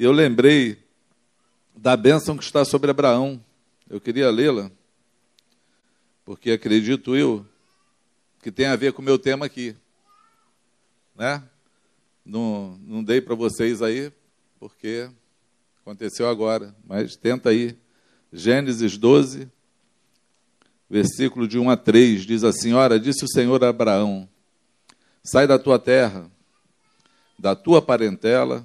eu lembrei da bênção que está sobre Abraão. Eu queria lê-la, porque acredito eu que tem a ver com o meu tema aqui. Né? Não, não dei para vocês aí, porque aconteceu agora, mas tenta aí. Gênesis 12, versículo de 1 a 3, diz assim: Ora, disse o Senhor a Abraão: Sai da tua terra, da tua parentela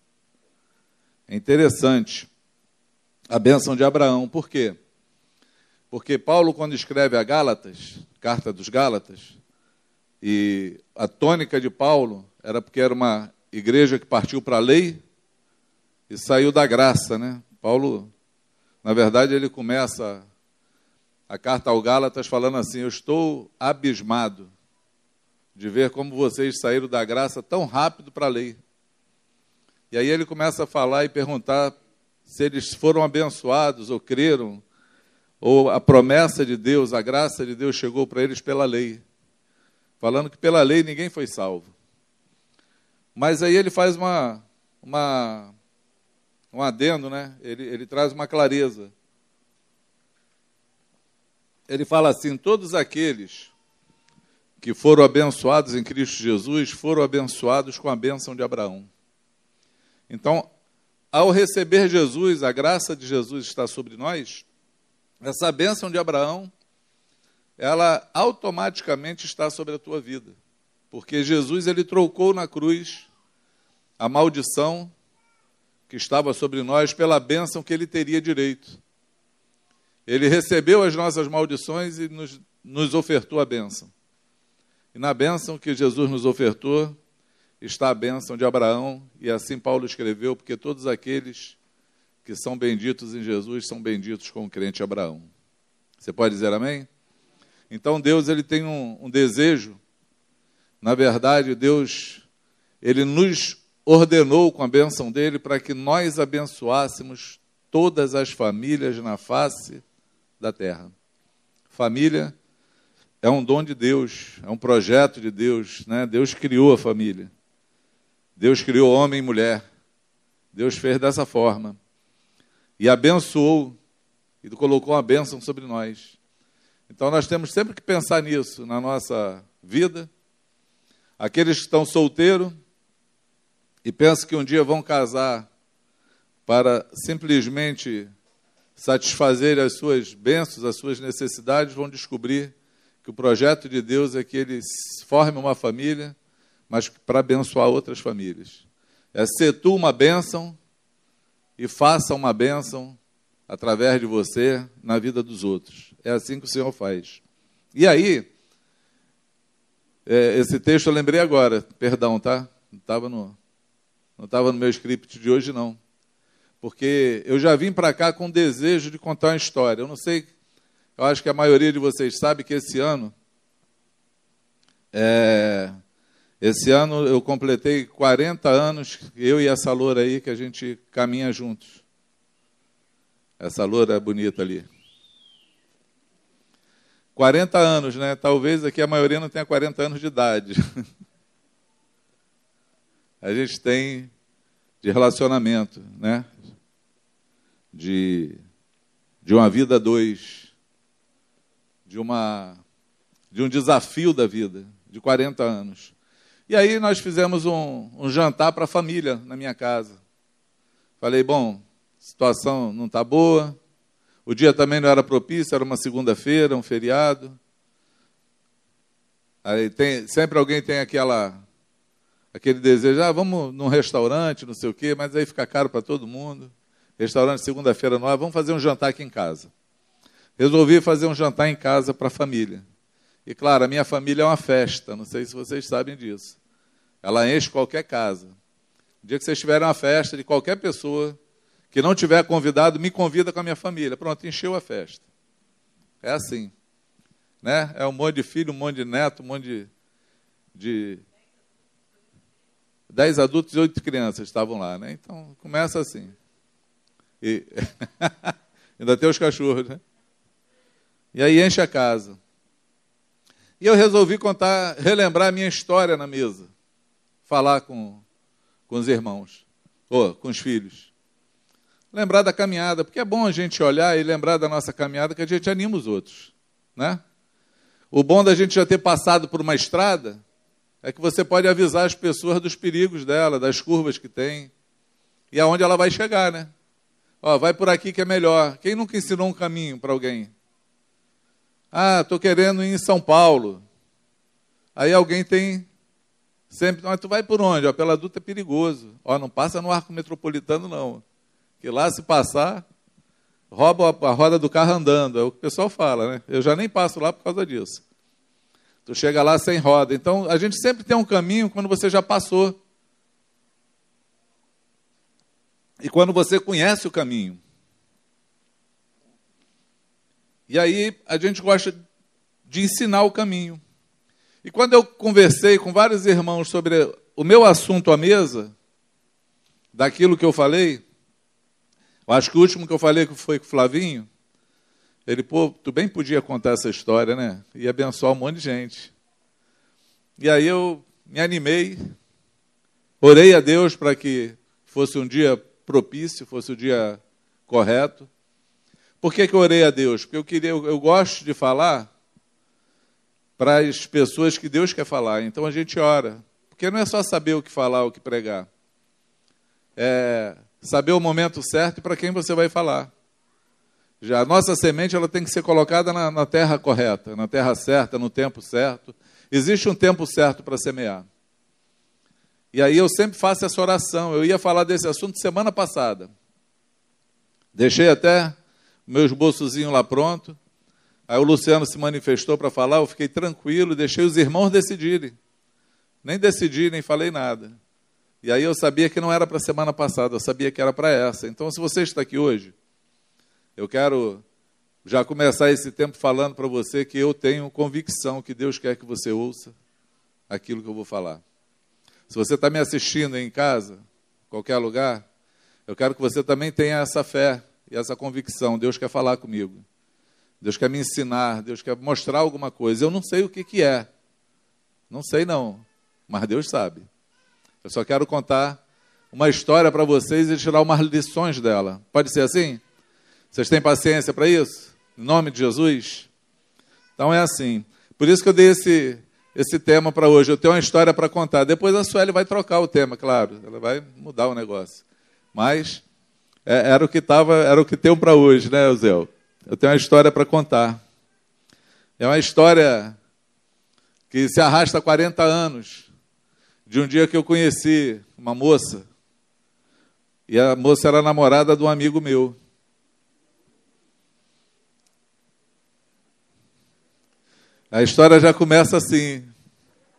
É interessante a bênção de Abraão. Por quê? Porque Paulo, quando escreve a Gálatas, carta dos Gálatas, e a tônica de Paulo era porque era uma igreja que partiu para a lei e saiu da graça, né? Paulo, na verdade, ele começa a carta ao Gálatas falando assim: Eu estou abismado de ver como vocês saíram da graça tão rápido para a lei. E aí ele começa a falar e perguntar se eles foram abençoados ou creram, ou a promessa de Deus, a graça de Deus chegou para eles pela lei. Falando que pela lei ninguém foi salvo. Mas aí ele faz uma, uma, um adendo, né? ele, ele traz uma clareza. Ele fala assim: todos aqueles que foram abençoados em Cristo Jesus foram abençoados com a bênção de Abraão. Então, ao receber Jesus, a graça de Jesus está sobre nós, essa bênção de Abraão, ela automaticamente está sobre a tua vida. Porque Jesus, ele trocou na cruz a maldição que estava sobre nós pela bênção que ele teria direito. Ele recebeu as nossas maldições e nos, nos ofertou a bênção. E na bênção que Jesus nos ofertou, está a bênção de Abraão, e assim Paulo escreveu, porque todos aqueles que são benditos em Jesus são benditos com o crente Abraão. Você pode dizer amém? Então Deus ele tem um, um desejo, na verdade, Deus ele nos ordenou com a bênção dele para que nós abençoássemos todas as famílias na face da terra. Família é um dom de Deus, é um projeto de Deus, né? Deus criou a família. Deus criou homem e mulher. Deus fez dessa forma. E abençoou e colocou uma bênção sobre nós. Então nós temos sempre que pensar nisso na nossa vida. Aqueles que estão solteiros e pensam que um dia vão casar para simplesmente satisfazer as suas bênçãos, as suas necessidades, vão descobrir que o projeto de Deus é que eles formem uma família mas para abençoar outras famílias. É ser tu uma bênção e faça uma bênção através de você na vida dos outros. É assim que o Senhor faz. E aí, é, esse texto eu lembrei agora, perdão, tá? Não estava no, não no meu script de hoje, não. Porque eu já vim para cá com desejo de contar uma história. Eu não sei, eu acho que a maioria de vocês sabe que esse ano é, esse ano eu completei 40 anos, eu e essa loura aí, que a gente caminha juntos. Essa loura bonita ali. 40 anos, né? Talvez aqui a maioria não tenha 40 anos de idade. A gente tem de relacionamento, né? De, de uma vida dois, de, uma, de um desafio da vida, de 40 anos. E aí nós fizemos um, um jantar para a família na minha casa. Falei, bom, situação não está boa, o dia também não era propício, era uma segunda-feira, um feriado. Aí tem, sempre alguém tem aquela, aquele desejo, ah, vamos num restaurante, não sei o quê, mas aí fica caro para todo mundo. Restaurante segunda-feira não, vamos fazer um jantar aqui em casa. Resolvi fazer um jantar em casa para a família. E claro, a minha família é uma festa, não sei se vocês sabem disso. Ela enche qualquer casa. O dia que vocês tiverem uma festa de qualquer pessoa que não tiver convidado, me convida com a minha família. Pronto, encheu a festa. É assim. Né? É um monte de filho, um monte de neto, um monte de. de dez adultos e oito crianças estavam lá. Né? Então, começa assim. E ainda tem os cachorros, né? E aí enche a casa. E eu resolvi contar, relembrar a minha história na mesa. Falar com, com os irmãos, ou com os filhos. Lembrar da caminhada, porque é bom a gente olhar e lembrar da nossa caminhada que a gente anima os outros, né? O bom da gente já ter passado por uma estrada é que você pode avisar as pessoas dos perigos dela, das curvas que tem e aonde ela vai chegar, né? Ó, vai por aqui que é melhor. Quem nunca ensinou um caminho para alguém? Ah, estou querendo ir em São Paulo. Aí alguém tem sempre, mas tu vai por onde? Ó, pela Dutra é perigoso. Ó, não passa no arco metropolitano não. Que lá se passar, rouba a roda do carro andando, é o que o pessoal fala, né? Eu já nem passo lá por causa disso. Tu chega lá sem roda. Então, a gente sempre tem um caminho quando você já passou. E quando você conhece o caminho. E aí a gente gosta de ensinar o caminho. E quando eu conversei com vários irmãos sobre o meu assunto à mesa, daquilo que eu falei, eu acho que o último que eu falei foi com o Flavinho, ele, pô, tu bem podia contar essa história, né? E abençoar um monte de gente. E aí eu me animei, orei a Deus para que fosse um dia propício, fosse o dia correto. Por que, que eu orei a Deus? Porque eu queria, eu, eu gosto de falar para as pessoas que Deus quer falar. Então a gente ora. Porque não é só saber o que falar, o que pregar. É saber o momento certo para quem você vai falar. Já a nossa semente ela tem que ser colocada na, na terra correta, na terra certa, no tempo certo. Existe um tempo certo para semear. E aí eu sempre faço essa oração. Eu ia falar desse assunto semana passada. Deixei até meu esboçozinho lá pronto. Aí o Luciano se manifestou para falar, eu fiquei tranquilo, deixei os irmãos decidirem. Nem decidi, nem falei nada. E aí eu sabia que não era para a semana passada, eu sabia que era para essa. Então, se você está aqui hoje, eu quero já começar esse tempo falando para você que eu tenho convicção que Deus quer que você ouça aquilo que eu vou falar. Se você está me assistindo em casa, qualquer lugar, eu quero que você também tenha essa fé e essa convicção. Deus quer falar comigo. Deus quer me ensinar, Deus quer mostrar alguma coisa. Eu não sei o que, que é. Não sei não, mas Deus sabe. Eu só quero contar uma história para vocês e tirar umas lições dela. Pode ser assim? Vocês têm paciência para isso? Em nome de Jesus? Então é assim. Por isso que eu dei esse, esse tema para hoje. Eu tenho uma história para contar. Depois a Sueli vai trocar o tema, claro. Ela vai mudar o negócio. Mas é, era o que tava, era o que tem para hoje, né, Eusel? Eu tenho uma história para contar. É uma história que se arrasta há 40 anos, de um dia que eu conheci uma moça, e a moça era namorada de um amigo meu. A história já começa assim,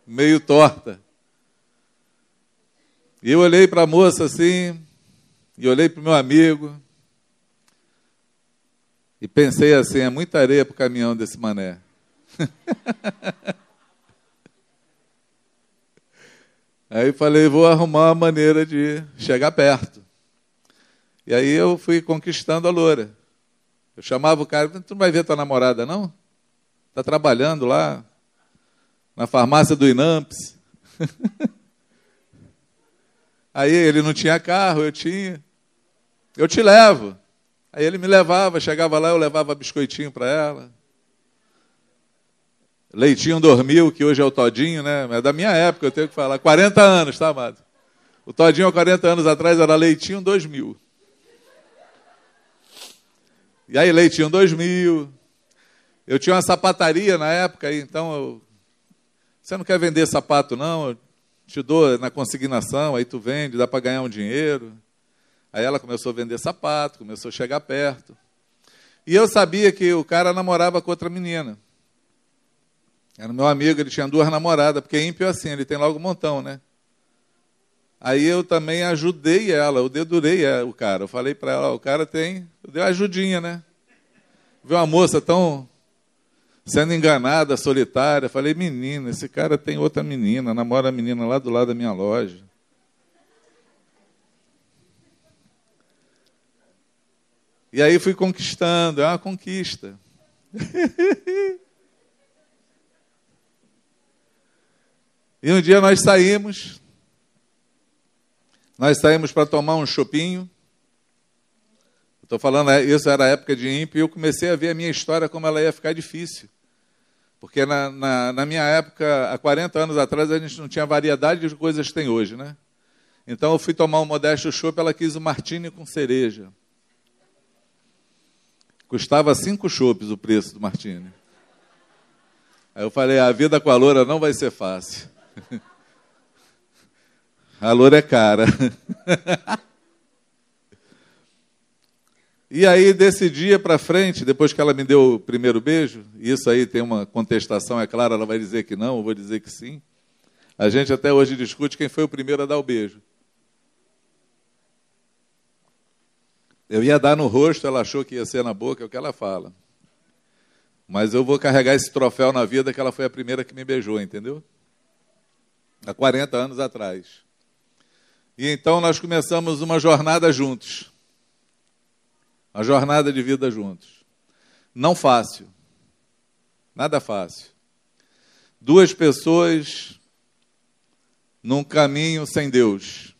meio torta. E eu olhei para a moça assim, e olhei para o meu amigo e pensei assim: é muita areia para o caminhão desse mané. aí falei: vou arrumar uma maneira de chegar perto. E aí eu fui conquistando a loura. Eu chamava o cara: tu não vai ver tua namorada, não? Está trabalhando lá na farmácia do Inamps. Aí ele não tinha carro, eu tinha. Eu te levo. Aí ele me levava, chegava lá, eu levava biscoitinho para ela. Leitinho dormiu, que hoje é o Todinho, né? É da minha época, eu tenho que falar. 40 anos, tá, amado? O Todinho, há 40 anos atrás, era Leitinho 2000. E aí, Leitinho 2000. Eu tinha uma sapataria na época, então eu... Você não quer vender sapato, não? Eu te dou na consignação, aí tu vende, dá para ganhar um dinheiro. Aí ela começou a vender sapato, começou a chegar perto. E eu sabia que o cara namorava com outra menina. Era meu amigo, ele tinha duas namoradas, porque ímpio é assim, ele tem logo um montão, né? Aí eu também ajudei ela, eu dedurei o cara. Eu falei para ela, o cara tem, eu dei uma ajudinha, né? Viu uma moça tão sendo enganada, solitária. Falei, menina, esse cara tem outra menina, namora a menina lá do lado da minha loja. E aí fui conquistando, é uma conquista. e um dia nós saímos, nós saímos para tomar um chopinho. Estou falando, é, isso era a época de ímpio, e eu comecei a ver a minha história como ela ia ficar difícil. Porque na, na, na, minha época, há 40 anos atrás, a gente não tinha variedade de coisas que tem hoje, né? Então eu fui tomar um modesto chopp, ela quis o martini com cereja. Custava cinco chopes o preço do martini. Aí eu falei, a vida com a loura não vai ser fácil. A loura é cara. E aí, desse dia para frente, depois que ela me deu o primeiro beijo, isso aí tem uma contestação, é claro, ela vai dizer que não, eu vou dizer que sim. A gente até hoje discute quem foi o primeiro a dar o beijo. Eu ia dar no rosto, ela achou que ia ser na boca, é o que ela fala. Mas eu vou carregar esse troféu na vida que ela foi a primeira que me beijou, entendeu? Há 40 anos atrás. E então nós começamos uma jornada juntos. Uma jornada de vida juntos. Não fácil. Nada fácil. Duas pessoas num caminho sem Deus.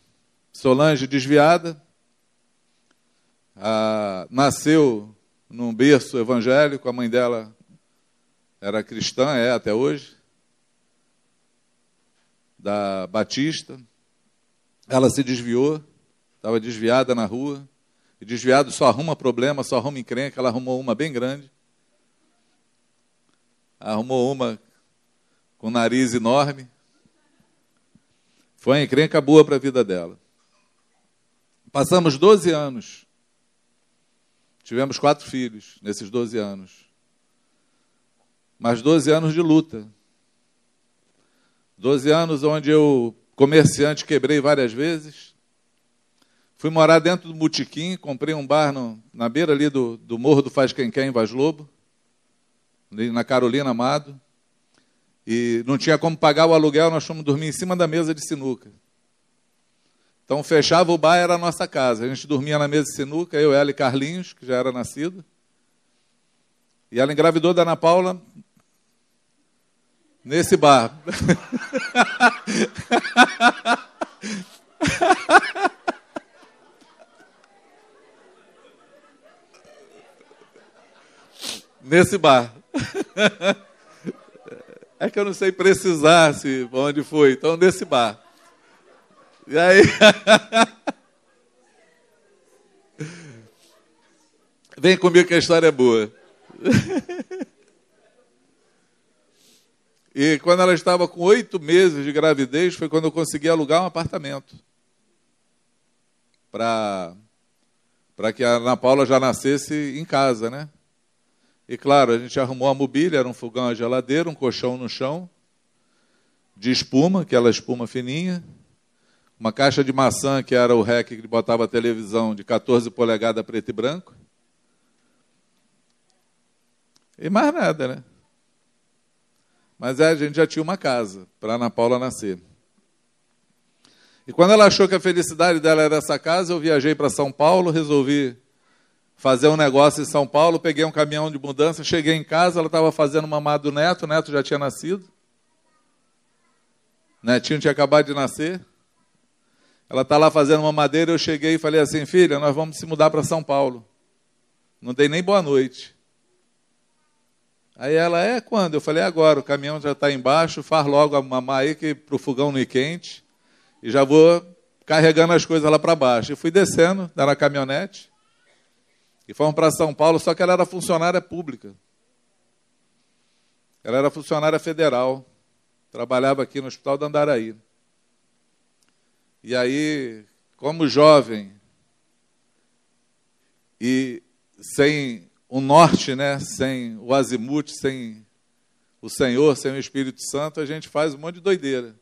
Solange desviada, ah, nasceu num berço evangélico, a mãe dela era cristã, é até hoje, da Batista. Ela se desviou, estava desviada na rua. E desviado só arruma problema, só arruma encrenca. Ela arrumou uma bem grande. Arrumou uma com nariz enorme. Foi uma encrenca boa para a vida dela. Passamos 12 anos. Tivemos quatro filhos nesses 12 anos. Mas 12 anos de luta. 12 anos onde eu, comerciante, quebrei várias vezes. Fui morar dentro do Mutiquim, comprei um bar no, na beira ali do, do Morro do Faz Quem Quer, em Vaz Lobo, na Carolina Amado. E não tinha como pagar o aluguel, nós fomos dormir em cima da mesa de sinuca. Então fechava o bar, era a nossa casa. A gente dormia na mesa de sinuca, eu, ela e Carlinhos, que já era nascido. E ela engravidou da Ana Paula nesse bar. nesse bar. É que eu não sei precisar se onde foi, então nesse bar. E aí. Vem comigo que a história é boa. E quando ela estava com oito meses de gravidez, foi quando eu consegui alugar um apartamento. Para que a Ana Paula já nascesse em casa, né? E claro, a gente arrumou a mobília, era um fogão, a geladeira, um colchão no chão, de espuma, aquela espuma fininha, uma caixa de maçã, que era o REC que botava a televisão de 14 polegadas preto e branco. E mais nada, né? Mas é, a gente já tinha uma casa para Ana Paula nascer. E quando ela achou que a felicidade dela era essa casa, eu viajei para São Paulo, resolvi fazer um negócio em São Paulo, peguei um caminhão de mudança, cheguei em casa, ela estava fazendo mamar do neto, o neto já tinha nascido. Netinho tinha acabado de nascer. Ela está lá fazendo uma madeira, eu cheguei e falei assim, filha, nós vamos se mudar para São Paulo. Não dei nem boa noite. Aí ela, é quando? Eu falei, é agora, o caminhão já está embaixo, faz logo a mamar aí, que para o fogão ir quente, e já vou carregando as coisas lá para baixo. E fui descendo, na caminhonete, e fomos para São Paulo, só que ela era funcionária pública. Ela era funcionária federal. Trabalhava aqui no Hospital da Andaraí. E aí, como jovem, e sem o norte, né, sem o azimuth, sem o Senhor, sem o Espírito Santo, a gente faz um monte de doideira.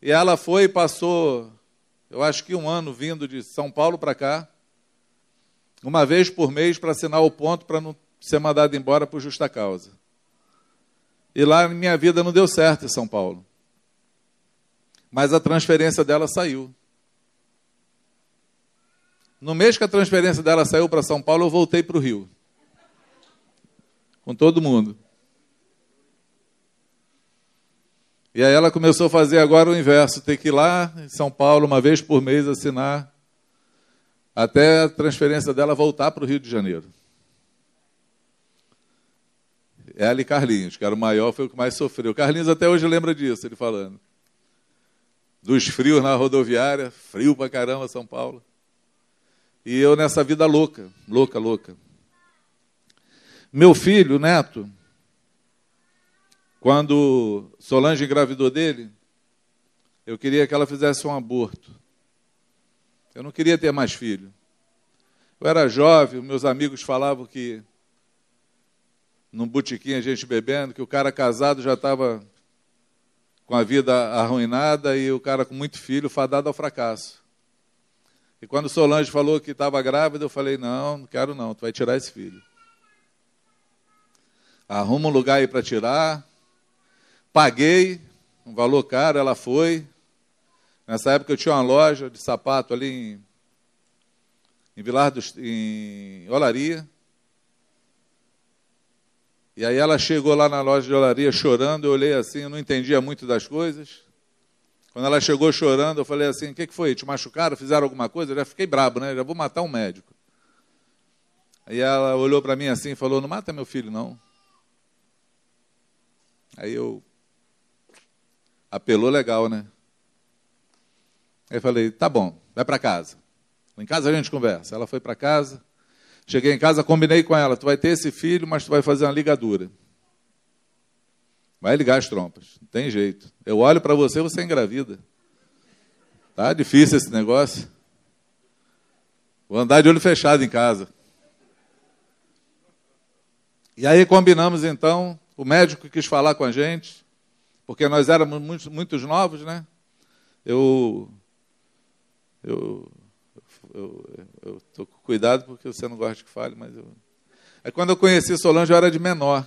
E ela foi e passou eu acho que um ano vindo de São Paulo para cá, uma vez por mês para assinar o ponto para não ser mandado embora por justa causa. E lá minha vida não deu certo em São Paulo. Mas a transferência dela saiu. No mês que a transferência dela saiu para São Paulo, eu voltei para o Rio. Com todo mundo. E aí ela começou a fazer agora o inverso, ter que ir lá em São Paulo uma vez por mês assinar, até a transferência dela voltar para o Rio de Janeiro. Ela e Carlinhos, que era o maior, foi o que mais sofreu. Carlinhos até hoje lembra disso, ele falando. Dos frios na rodoviária, frio pra caramba São Paulo. E eu nessa vida louca, louca, louca. Meu filho, neto, quando Solange engravidou dele, eu queria que ela fizesse um aborto. Eu não queria ter mais filho. Eu era jovem, meus amigos falavam que num botequim a gente bebendo, que o cara casado já estava com a vida arruinada e o cara com muito filho fadado ao fracasso. E quando Solange falou que estava grávida, eu falei: não, não quero não, tu vai tirar esse filho. Arruma um lugar aí para tirar. Paguei um valor caro, ela foi. Nessa época eu tinha uma loja de sapato ali em, em Vilar dos, em Olaria. E aí ela chegou lá na loja de olaria chorando, eu olhei assim, eu não entendia muito das coisas. Quando ela chegou chorando, eu falei assim, o que, que foi? Te machucaram? Fizeram alguma coisa? Eu já fiquei brabo, né? Já vou matar um médico. Aí ela olhou para mim assim e falou, não mata meu filho, não. Aí eu... Apelou legal, né? Aí eu falei, tá bom, vai para casa. Em casa a gente conversa. Ela foi para casa, Cheguei em casa, combinei com ela: tu vai ter esse filho, mas tu vai fazer uma ligadura. Vai ligar as trompas, não tem jeito. Eu olho para você, você é engravida. Tá difícil esse negócio. Vou andar de olho fechado em casa. E aí combinamos então, o médico quis falar com a gente, porque nós éramos muitos, muitos novos, né? Eu, eu eu estou com cuidado porque você não gosta que fale, mas eu. Aí quando eu conheci Solange, eu era de menor.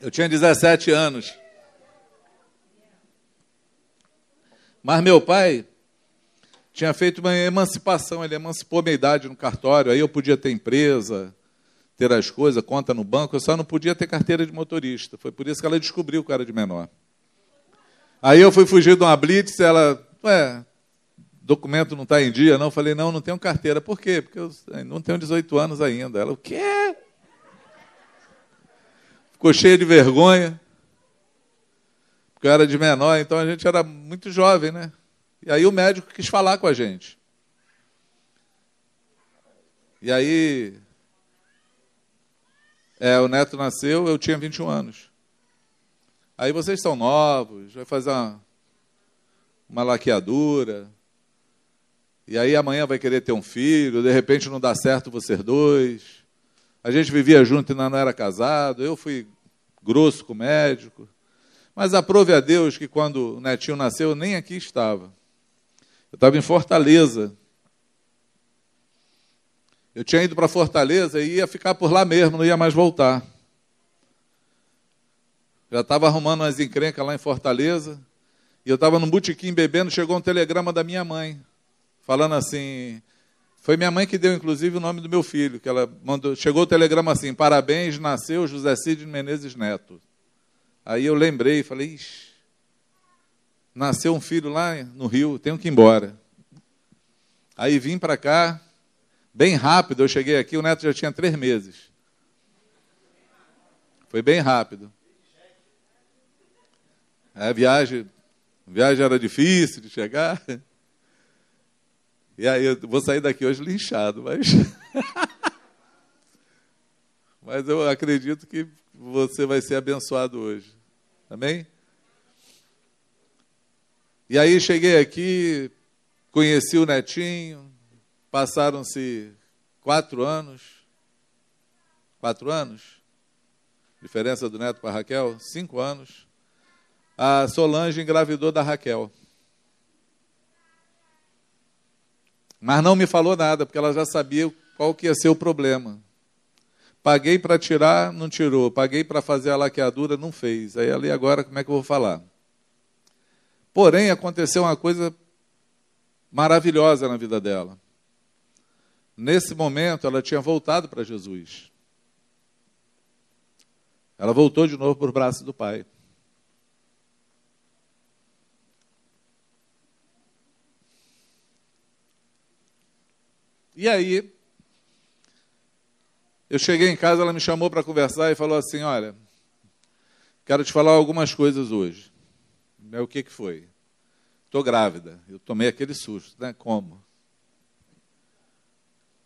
Eu tinha 17 anos. Mas meu pai tinha feito uma emancipação, ele emancipou minha idade no cartório, aí eu podia ter empresa, ter as coisas, conta no banco, eu só não podia ter carteira de motorista. Foi por isso que ela descobriu que eu era de menor. Aí eu fui fugir de uma blitz, ela, ué, documento não está em dia, não? Eu falei, não, não tenho carteira. Por quê? Porque eu não tenho 18 anos ainda. Ela, o quê? Ficou cheia de vergonha. Porque eu era de menor, então a gente era muito jovem, né? E aí o médico quis falar com a gente. E aí é, o neto nasceu, eu tinha 21 anos. Aí vocês são novos, vai fazer uma, uma laqueadura. E aí amanhã vai querer ter um filho, de repente não dá certo vocês dois. A gente vivia junto e não era casado. Eu fui grosso com o médico. Mas aprove a Deus que quando o netinho nasceu, eu nem aqui estava. Eu estava em Fortaleza, eu tinha ido para Fortaleza e ia ficar por lá mesmo, não ia mais voltar. Já estava arrumando umas encrencas lá em Fortaleza. E eu estava num botequim bebendo, chegou um telegrama da minha mãe, falando assim. Foi minha mãe que deu, inclusive, o nome do meu filho, que ela mandou. Chegou o telegrama assim: parabéns, nasceu José Cid Menezes Neto. Aí eu lembrei e falei: Ixi, nasceu um filho lá no Rio, tenho que ir embora. Aí vim para cá, Bem rápido, eu cheguei aqui, o neto já tinha três meses. Foi bem rápido. A viagem, a viagem era difícil de chegar. E aí eu vou sair daqui hoje linchado, mas. mas eu acredito que você vai ser abençoado hoje. Amém? E aí cheguei aqui, conheci o netinho, Passaram-se quatro anos. Quatro anos? diferença do neto para Raquel, cinco anos, a Solange engravidou da Raquel. Mas não me falou nada, porque ela já sabia qual que ia ser o problema. Paguei para tirar, não tirou. Paguei para fazer a laqueadura, não fez. Aí ali agora, como é que eu vou falar? Porém, aconteceu uma coisa maravilhosa na vida dela. Nesse momento, ela tinha voltado para Jesus. Ela voltou de novo para o braço do pai. E aí, eu cheguei em casa, ela me chamou para conversar e falou assim: Olha, quero te falar algumas coisas hoje. É, o que, que foi? Estou grávida. Eu tomei aquele susto, né? Como?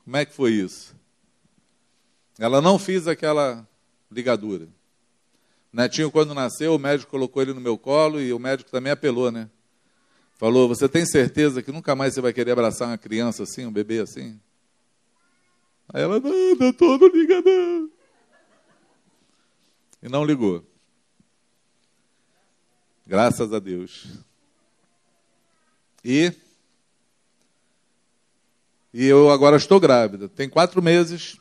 Como é que foi isso? Ela não fez aquela ligadura. Netinho, quando nasceu, o médico colocou ele no meu colo e o médico também apelou, né? Falou: Você tem certeza que nunca mais você vai querer abraçar uma criança assim, um bebê assim? Aí ela: Não, doutor, não liga não. E não ligou. Graças a Deus. E. E eu agora estou grávida. Tem quatro meses.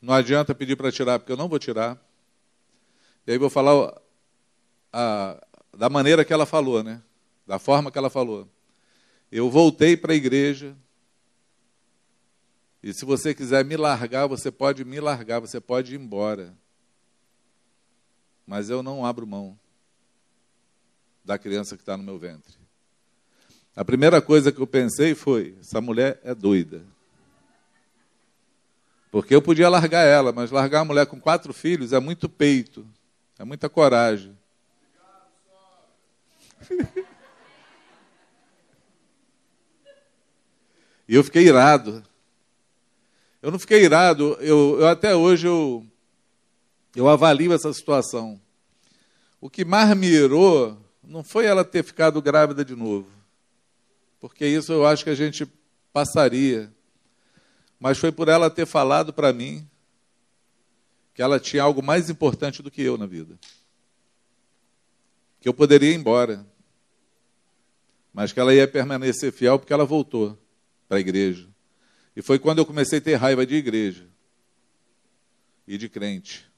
Não adianta pedir para tirar, porque eu não vou tirar. E aí vou falar a, da maneira que ela falou, né? da forma que ela falou. Eu voltei para a igreja. E se você quiser me largar, você pode me largar, você pode ir embora. Mas eu não abro mão da criança que está no meu ventre. A primeira coisa que eu pensei foi: essa mulher é doida. Porque eu podia largar ela, mas largar uma mulher com quatro filhos é muito peito, é muita coragem. E eu fiquei irado. Eu não fiquei irado, eu, eu até hoje eu, eu avalio essa situação. O que mais me irou não foi ela ter ficado grávida de novo, porque isso eu acho que a gente passaria, mas foi por ela ter falado para mim que ela tinha algo mais importante do que eu na vida. Que eu poderia ir embora, mas que ela ia permanecer fiel porque ela voltou para a igreja. E foi quando eu comecei a ter raiva de igreja e de crente.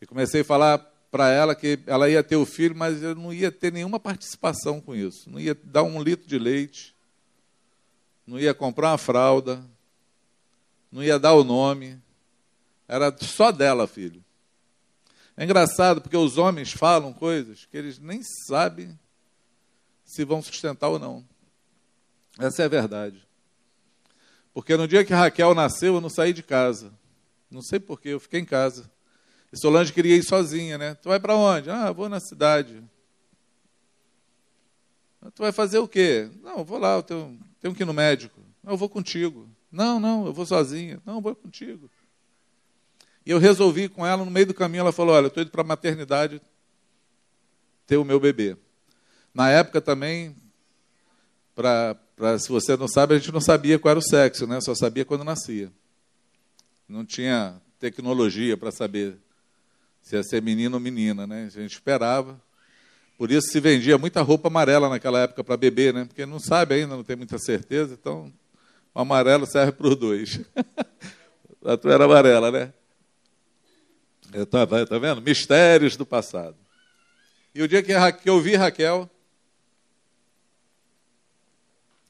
E comecei a falar para ela que ela ia ter o filho, mas eu não ia ter nenhuma participação com isso. Não ia dar um litro de leite, não ia comprar uma fralda, não ia dar o nome. Era só dela, filho. É engraçado porque os homens falam coisas que eles nem sabem se vão sustentar ou não. Essa é a verdade. Porque no dia que Raquel nasceu, eu não saí de casa. Não sei porquê, eu fiquei em casa. E Solange queria ir sozinha, né? Tu vai para onde? Ah, vou na cidade. Tu vai fazer o quê? Não, vou lá, eu tenho, tenho que ir no médico. Não, eu vou contigo. Não, não, eu vou sozinha. Não, eu vou contigo. E eu resolvi com ela, no meio do caminho, ela falou: Olha, estou indo para a maternidade ter o meu bebê. Na época também, para Pra, se você não sabe, a gente não sabia qual era o sexo, né? Só sabia quando nascia. Não tinha tecnologia para saber se ia ser menino ou menina, né? A gente esperava. Por isso se vendia muita roupa amarela naquela época para bebê, né? Porque não sabe ainda, não tem muita certeza, então o amarelo serve para os dois. a tua era amarela, né? Está tá vendo? Mistérios do passado. E o dia que eu vi Raquel,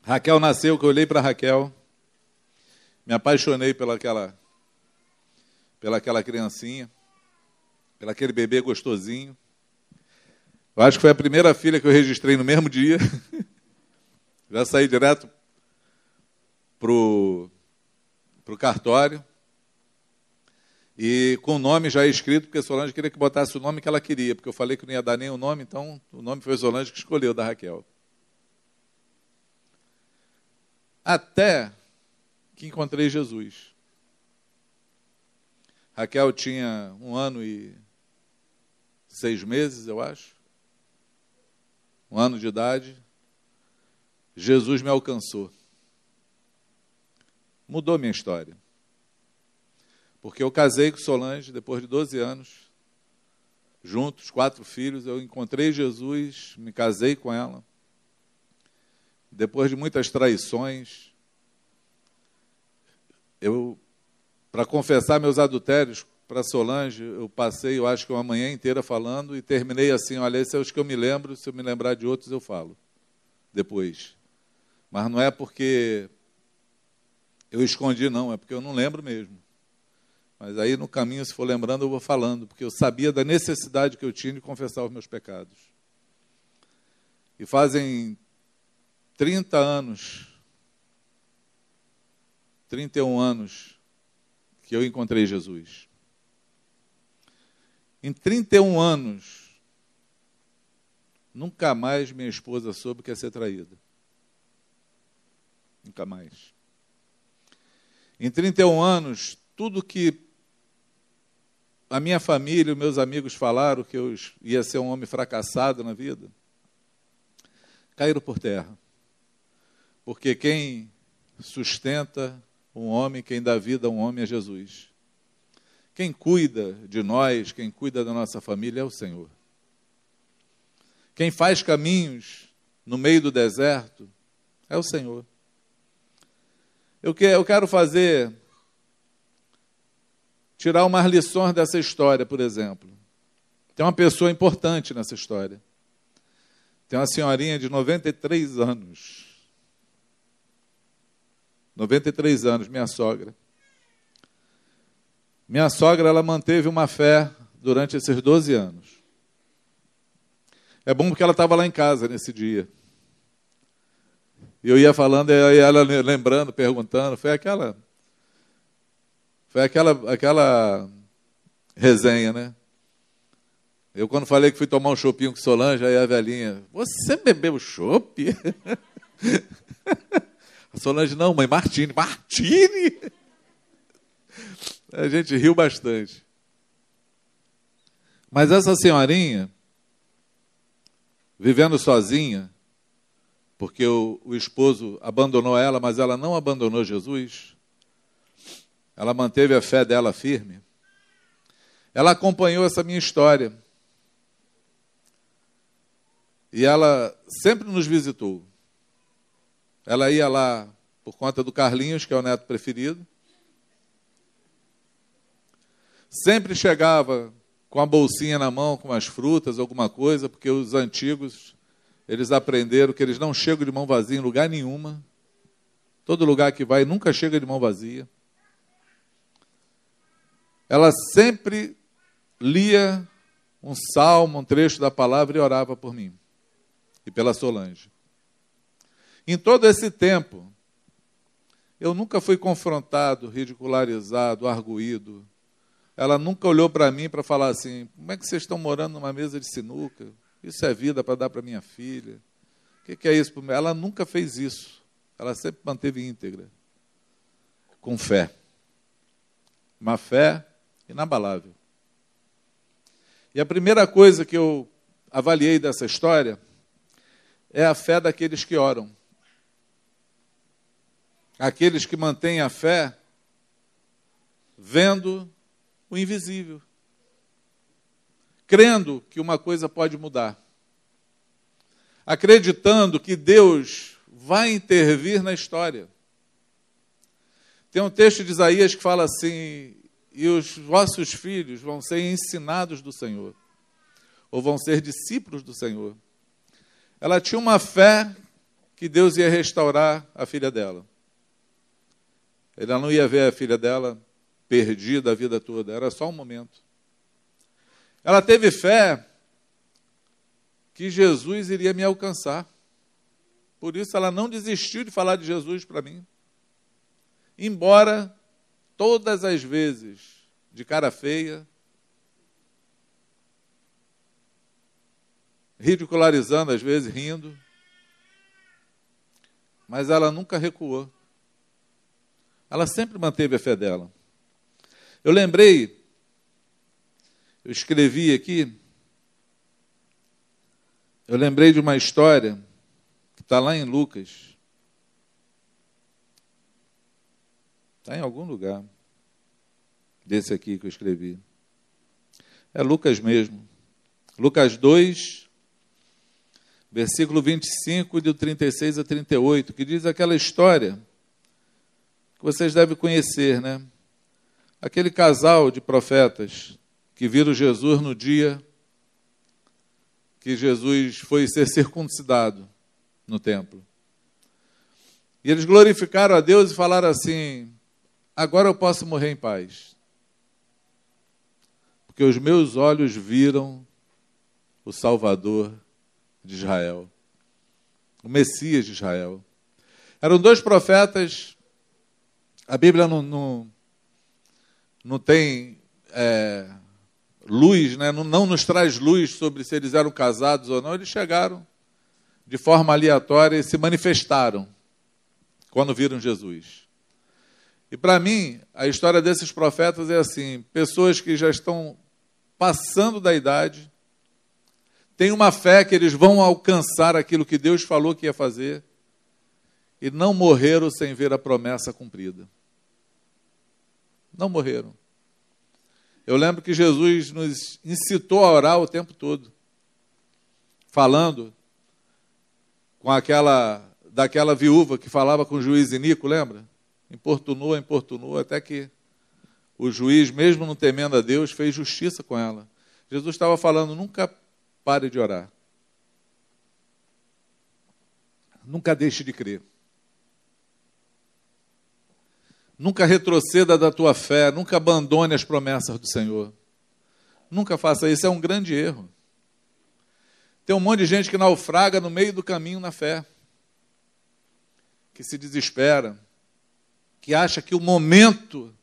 Raquel nasceu, que eu olhei para Raquel, me apaixonei pelaquela, pelaquela criancinha, pelaquele bebê gostosinho. Eu acho que foi a primeira filha que eu registrei no mesmo dia. Já saí direto pro pro cartório e com o nome já escrito, porque Solange queria que botasse o nome que ela queria, porque eu falei que não ia dar nem o nome, então o nome foi Solange que escolheu da Raquel. Até que encontrei Jesus. Raquel tinha um ano e seis meses, eu acho. Um ano de idade. Jesus me alcançou. Mudou minha história. Porque eu casei com Solange depois de 12 anos, juntos, quatro filhos. Eu encontrei Jesus, me casei com ela. Depois de muitas traições, eu, para confessar meus adultérios para Solange, eu passei, eu acho que uma manhã inteira falando e terminei assim: olha, esses são os que eu me lembro, se eu me lembrar de outros, eu falo depois. Mas não é porque eu escondi, não, é porque eu não lembro mesmo. Mas aí no caminho, se for lembrando, eu vou falando, porque eu sabia da necessidade que eu tinha de confessar os meus pecados. E fazem 30 anos, 31 anos, que eu encontrei Jesus. Em 31 anos, nunca mais minha esposa soube que é ser traída. Nunca mais. Em 31 anos, tudo que a minha família e meus amigos falaram que eu ia ser um homem fracassado na vida, caíram por terra. Porque quem sustenta um homem, quem dá vida a um homem é Jesus. Quem cuida de nós, quem cuida da nossa família é o Senhor. Quem faz caminhos no meio do deserto é o Senhor. Eu quero fazer tirar umas lições dessa história, por exemplo. Tem uma pessoa importante nessa história. Tem uma senhorinha de 93 anos. 93 anos, minha sogra. Minha sogra, ela manteve uma fé durante esses 12 anos. É bom porque ela estava lá em casa nesse dia. E eu ia falando, e ela lembrando, perguntando, foi aquela foi aquela, aquela resenha, né? Eu, quando falei que fui tomar um chopinho com Solange, aí a velhinha, você bebeu chopp? a Solange, não, mãe, Martini. Martini? A gente riu bastante. Mas essa senhorinha, vivendo sozinha, porque o, o esposo abandonou ela, mas ela não abandonou Jesus, ela manteve a fé dela firme. Ela acompanhou essa minha história. E ela sempre nos visitou. Ela ia lá por conta do Carlinhos, que é o neto preferido. Sempre chegava com a bolsinha na mão, com as frutas, alguma coisa, porque os antigos, eles aprenderam que eles não chegam de mão vazia em lugar nenhuma. Todo lugar que vai nunca chega de mão vazia ela sempre lia um salmo, um trecho da palavra e orava por mim e pela Solange. Em todo esse tempo, eu nunca fui confrontado, ridicularizado, arguído. Ela nunca olhou para mim para falar assim: como é que vocês estão morando numa mesa de sinuca? Isso é vida para dar para minha filha? O que, que é isso? Ela nunca fez isso. Ela sempre manteve íntegra, com fé. Uma fé inabalável. E a primeira coisa que eu avaliei dessa história é a fé daqueles que oram. Aqueles que mantêm a fé vendo o invisível, crendo que uma coisa pode mudar, acreditando que Deus vai intervir na história. Tem um texto de Isaías que fala assim: e os vossos filhos vão ser ensinados do Senhor, ou vão ser discípulos do Senhor. Ela tinha uma fé que Deus ia restaurar a filha dela. Ela não ia ver a filha dela perdida a vida toda, era só um momento. Ela teve fé que Jesus iria me alcançar. Por isso ela não desistiu de falar de Jesus para mim. Embora todas as vezes de cara feia, ridicularizando, às vezes rindo, mas ela nunca recuou. Ela sempre manteve a fé dela. Eu lembrei, eu escrevi aqui, eu lembrei de uma história que está lá em Lucas. Está em algum lugar desse aqui que eu escrevi. É Lucas mesmo. Lucas 2, versículo 25, do 36 a 38, que diz aquela história que vocês devem conhecer, né? Aquele casal de profetas que viram Jesus no dia que Jesus foi ser circuncidado no templo. E eles glorificaram a Deus e falaram assim: agora eu posso morrer em paz. Porque os meus olhos viram o Salvador de Israel, o Messias de Israel. Eram dois profetas, a Bíblia não, não, não tem é, luz, né? não, não nos traz luz sobre se eles eram casados ou não, eles chegaram de forma aleatória e se manifestaram quando viram Jesus. E para mim, a história desses profetas é assim: pessoas que já estão passando da idade, têm uma fé que eles vão alcançar aquilo que Deus falou que ia fazer, e não morreram sem ver a promessa cumprida. Não morreram. Eu lembro que Jesus nos incitou a orar o tempo todo, falando com aquela daquela viúva que falava com o juiz Inico, lembra? Importunou, importunou, até que o juiz, mesmo não temendo a Deus, fez justiça com ela. Jesus estava falando: nunca pare de orar. Nunca deixe de crer. Nunca retroceda da tua fé, nunca abandone as promessas do Senhor. Nunca faça isso, é um grande erro. Tem um monte de gente que naufraga no meio do caminho na fé, que se desespera, que acha que o momento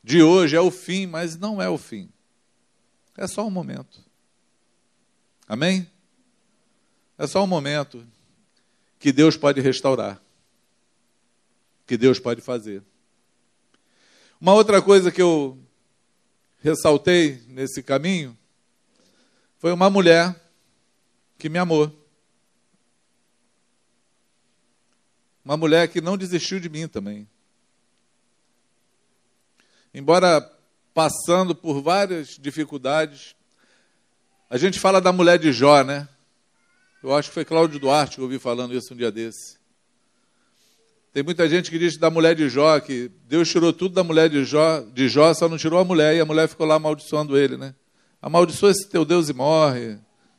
de hoje é o fim, mas não é o fim. É só um momento. Amém? É só um momento que Deus pode restaurar que Deus pode fazer. Uma outra coisa que eu ressaltei nesse caminho foi uma mulher que me amou. Uma mulher que não desistiu de mim também. Embora passando por várias dificuldades, a gente fala da mulher de Jó, né? Eu acho que foi Cláudio Duarte que eu ouvi falando isso um dia desse. Tem muita gente que diz da mulher de Jó, que Deus tirou tudo da mulher de Jó, de Jó, só não tirou a mulher, e a mulher ficou lá amaldiçoando ele, né? Amaldiçoa esse teu Deus e morre,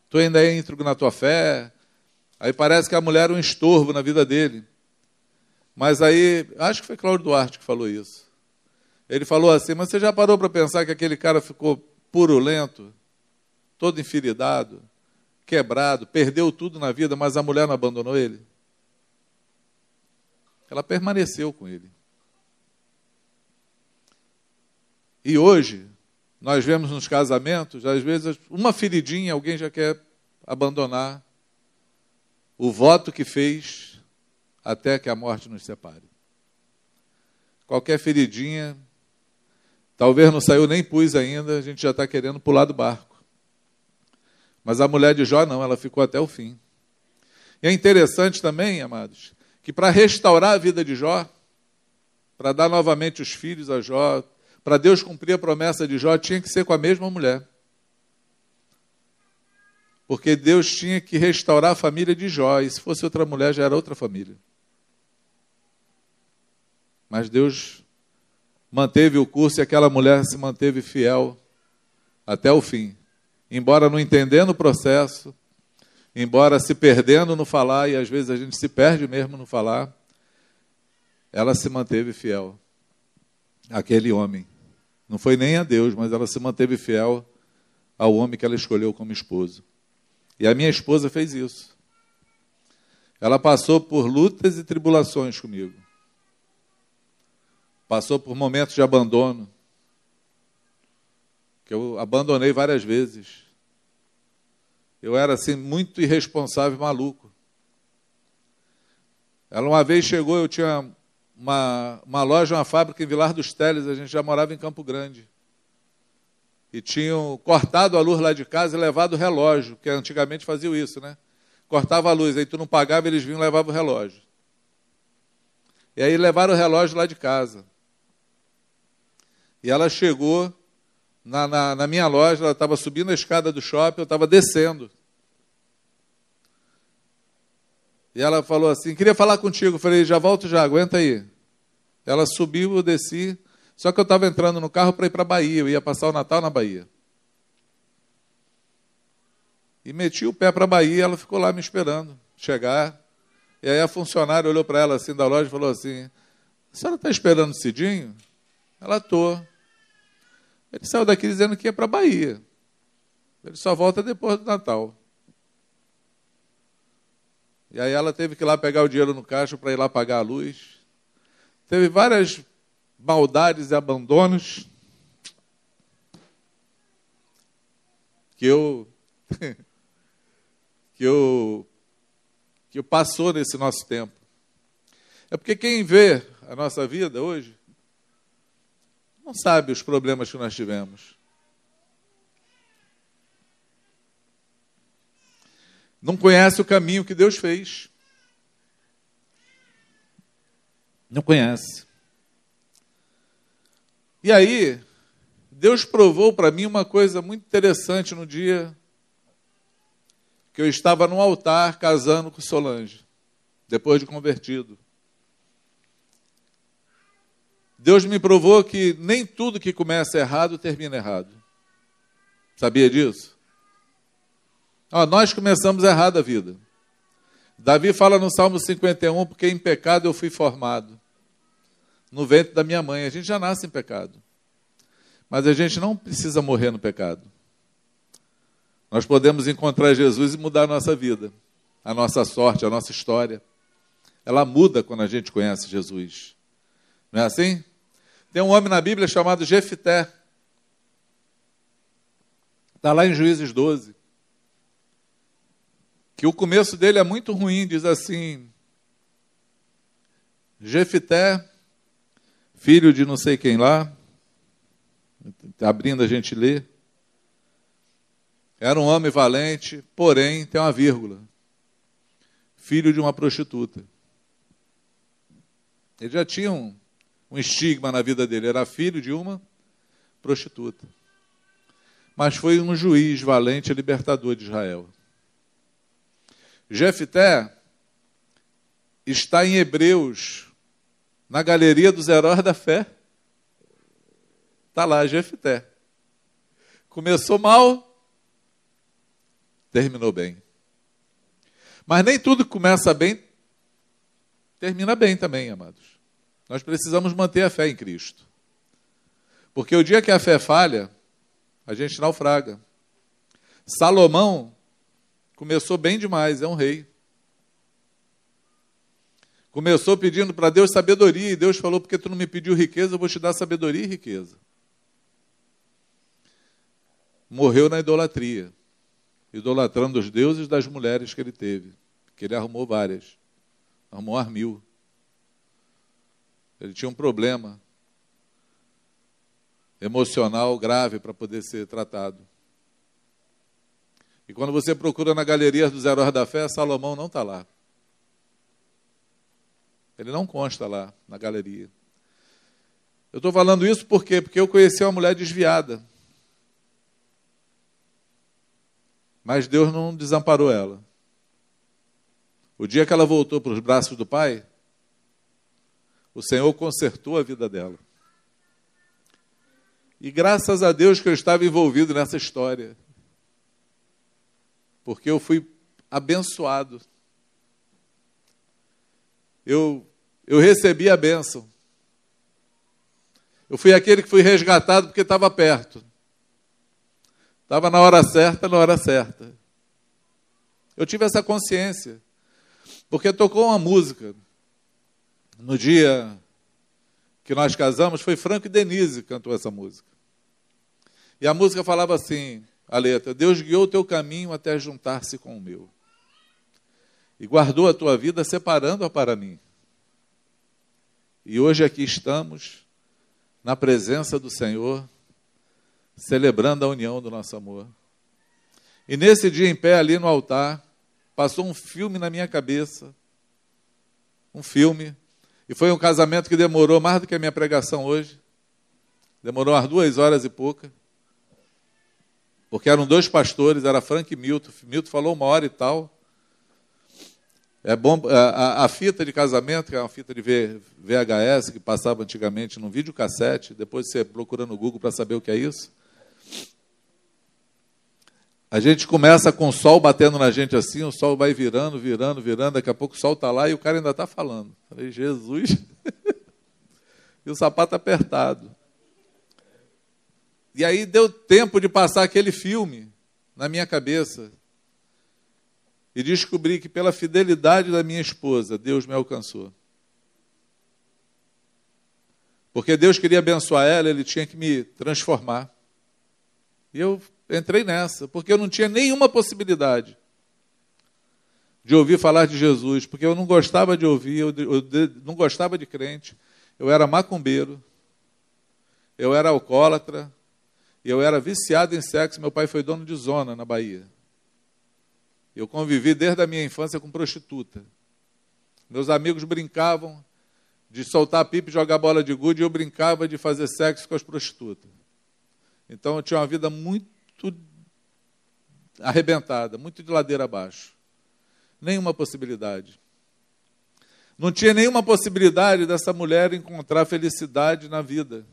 tu ainda é íntegro na tua fé. Aí parece que a mulher era um estorvo na vida dele. Mas aí, acho que foi Cláudio Duarte que falou isso. Ele falou assim, mas você já parou para pensar que aquele cara ficou purulento, todo enfiridado, quebrado, perdeu tudo na vida, mas a mulher não abandonou ele? Ela permaneceu com ele. E hoje, nós vemos nos casamentos, às vezes, uma feridinha, alguém já quer abandonar o voto que fez até que a morte nos separe. Qualquer feridinha, talvez não saiu nem pus ainda, a gente já está querendo pular do barco. Mas a mulher de Jó não, ela ficou até o fim. E é interessante também, amados, que para restaurar a vida de Jó, para dar novamente os filhos a Jó, para Deus cumprir a promessa de Jó, tinha que ser com a mesma mulher. Porque Deus tinha que restaurar a família de Jó, e se fosse outra mulher já era outra família. Mas Deus manteve o curso e aquela mulher se manteve fiel até o fim. Embora não entendendo o processo, embora se perdendo no falar, e às vezes a gente se perde mesmo no falar, ela se manteve fiel àquele homem. Não foi nem a Deus, mas ela se manteve fiel ao homem que ela escolheu como esposo. E a minha esposa fez isso. Ela passou por lutas e tribulações comigo. Passou por momentos de abandono, que eu abandonei várias vezes. Eu era assim muito irresponsável, maluco. Ela uma vez chegou, eu tinha uma, uma loja, uma fábrica em Vilar dos Teles, a gente já morava em Campo Grande. E tinham cortado a luz lá de casa e levado o relógio, que antigamente faziam isso, né? Cortava a luz, aí tu não pagava, eles vinham e levavam o relógio. E aí levaram o relógio lá de casa. E ela chegou na, na, na minha loja, ela estava subindo a escada do shopping, eu estava descendo. E ela falou assim: queria falar contigo. Eu falei: já volto já, aguenta aí. Ela subiu, eu desci. Só que eu estava entrando no carro para ir para a Bahia, eu ia passar o Natal na Bahia. E meti o pé para a Bahia, ela ficou lá me esperando chegar. E aí a funcionária olhou para ela assim da loja e falou assim: A senhora está esperando o Cidinho? Ela tô. Ele saiu daqui dizendo que ia para a Bahia. Ele só volta depois do Natal. E aí ela teve que ir lá pegar o dinheiro no caixa para ir lá pagar a luz. Teve várias maldades e abandonos que eu que eu que passou nesse nosso tempo. É porque quem vê a nossa vida hoje não sabe os problemas que nós tivemos. Não conhece o caminho que Deus fez. Não conhece. E aí, Deus provou para mim uma coisa muito interessante no dia que eu estava no altar casando com Solange, depois de convertido. Deus me provou que nem tudo que começa errado termina errado. Sabia disso? Ó, nós começamos errado a vida. Davi fala no Salmo 51, porque em pecado eu fui formado. No ventre da minha mãe. A gente já nasce em pecado. Mas a gente não precisa morrer no pecado. Nós podemos encontrar Jesus e mudar a nossa vida, a nossa sorte, a nossa história. Ela muda quando a gente conhece Jesus. Não é assim? Tem um homem na Bíblia chamado Jefité. Está lá em Juízes 12. Que o começo dele é muito ruim, diz assim: Jefité, filho de não sei quem lá, abrindo a gente ler. Era um homem valente, porém, tem uma vírgula. Filho de uma prostituta. Ele já tinha um, um estigma na vida dele, era filho de uma prostituta. Mas foi um juiz valente e libertador de Israel. Jefté está em Hebreus, na galeria dos heróis da fé. Está lá, Jefté. Começou mal, terminou bem. Mas nem tudo que começa bem termina bem também, amados. Nós precisamos manter a fé em Cristo. Porque o dia que a fé falha, a gente naufraga. Salomão começou bem demais, é um rei. Começou pedindo para Deus sabedoria, e Deus falou: Porque tu não me pediu riqueza, eu vou te dar sabedoria e riqueza. Morreu na idolatria idolatrando os deuses das mulheres que ele teve, que ele arrumou várias, arrumou as mil. Ele tinha um problema emocional grave para poder ser tratado. E quando você procura na galeria dos heróis da fé, Salomão não está lá. Ele não consta lá na galeria. Eu estou falando isso por quê? Porque eu conheci uma mulher desviada. Mas Deus não desamparou ela. O dia que ela voltou para os braços do Pai, o Senhor consertou a vida dela. E graças a Deus que eu estava envolvido nessa história. Porque eu fui abençoado. Eu, eu recebi a bênção. Eu fui aquele que fui resgatado porque estava perto. Estava na hora certa, na hora certa. Eu tive essa consciência. Porque tocou uma música. No dia que nós casamos, foi Franco e Denise que cantou essa música. E a música falava assim, a letra, Deus guiou o teu caminho até juntar-se com o meu. E guardou a tua vida separando-a para mim. E hoje aqui estamos, na presença do Senhor, celebrando a união do nosso amor. E nesse dia em pé ali no altar, passou um filme na minha cabeça. Um filme. E foi um casamento que demorou mais do que a minha pregação hoje. Demorou umas duas horas e pouca. Porque eram dois pastores, era Frank e Milton. Milton falou uma hora e tal. É bom a, a, fita de casamento, que é uma fita de VHS que passava antigamente num videocassete, depois você procura no Google para saber o que é isso. A gente começa com o sol batendo na gente assim, o sol vai virando, virando, virando, daqui a pouco o sol está lá e o cara ainda está falando. Falei, Jesus. e o sapato apertado. E aí deu tempo de passar aquele filme na minha cabeça e descobri que pela fidelidade da minha esposa, Deus me alcançou. Porque Deus queria abençoar ela, ele tinha que me transformar. E eu entrei nessa, porque eu não tinha nenhuma possibilidade de ouvir falar de Jesus, porque eu não gostava de ouvir, eu, não gostava de crente, eu era macumbeiro, eu era alcoólatra, eu era viciado em sexo, meu pai foi dono de zona na Bahia. Eu convivi desde a minha infância com prostituta. Meus amigos brincavam de soltar pipa e jogar bola de gude, e eu brincava de fazer sexo com as prostitutas. Então eu tinha uma vida muito arrebentada, muito de ladeira abaixo. Nenhuma possibilidade. Não tinha nenhuma possibilidade dessa mulher encontrar felicidade na vida,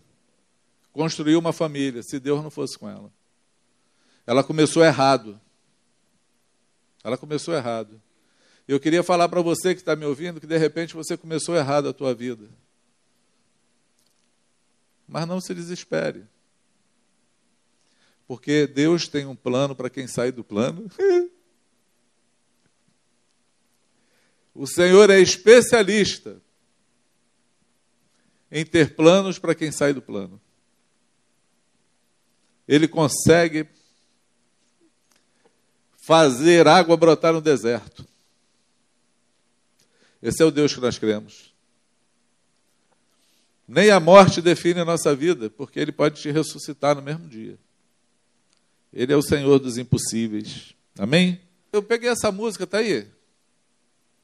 construir uma família, se Deus não fosse com ela. Ela começou errado. Ela começou errado. Eu queria falar para você que está me ouvindo que de repente você começou errado a tua vida. Mas não se desespere. Porque Deus tem um plano para quem sai do plano. o Senhor é especialista em ter planos para quem sai do plano. Ele consegue fazer água brotar no deserto. Esse é o Deus que nós cremos. Nem a morte define a nossa vida, porque Ele pode te ressuscitar no mesmo dia. Ele é o Senhor dos impossíveis. Amém? Eu peguei essa música, tá aí.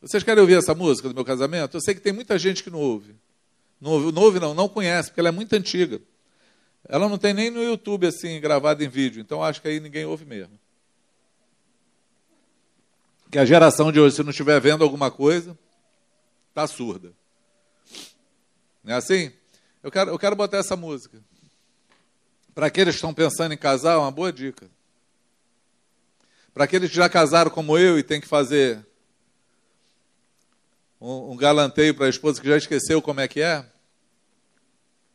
Vocês querem ouvir essa música do meu casamento? Eu sei que tem muita gente que não ouve. Não ouve, não, ouve, não, não conhece, porque ela é muito antiga. Ela não tem nem no YouTube assim, gravada em vídeo, então acho que aí ninguém ouve mesmo que a geração de hoje, se não estiver vendo alguma coisa, está surda. Não é assim? Eu quero, eu quero botar essa música. Para aqueles que estão pensando em casar, é uma boa dica. Para aqueles que já casaram como eu e tem que fazer um, um galanteio para a esposa que já esqueceu como é que é,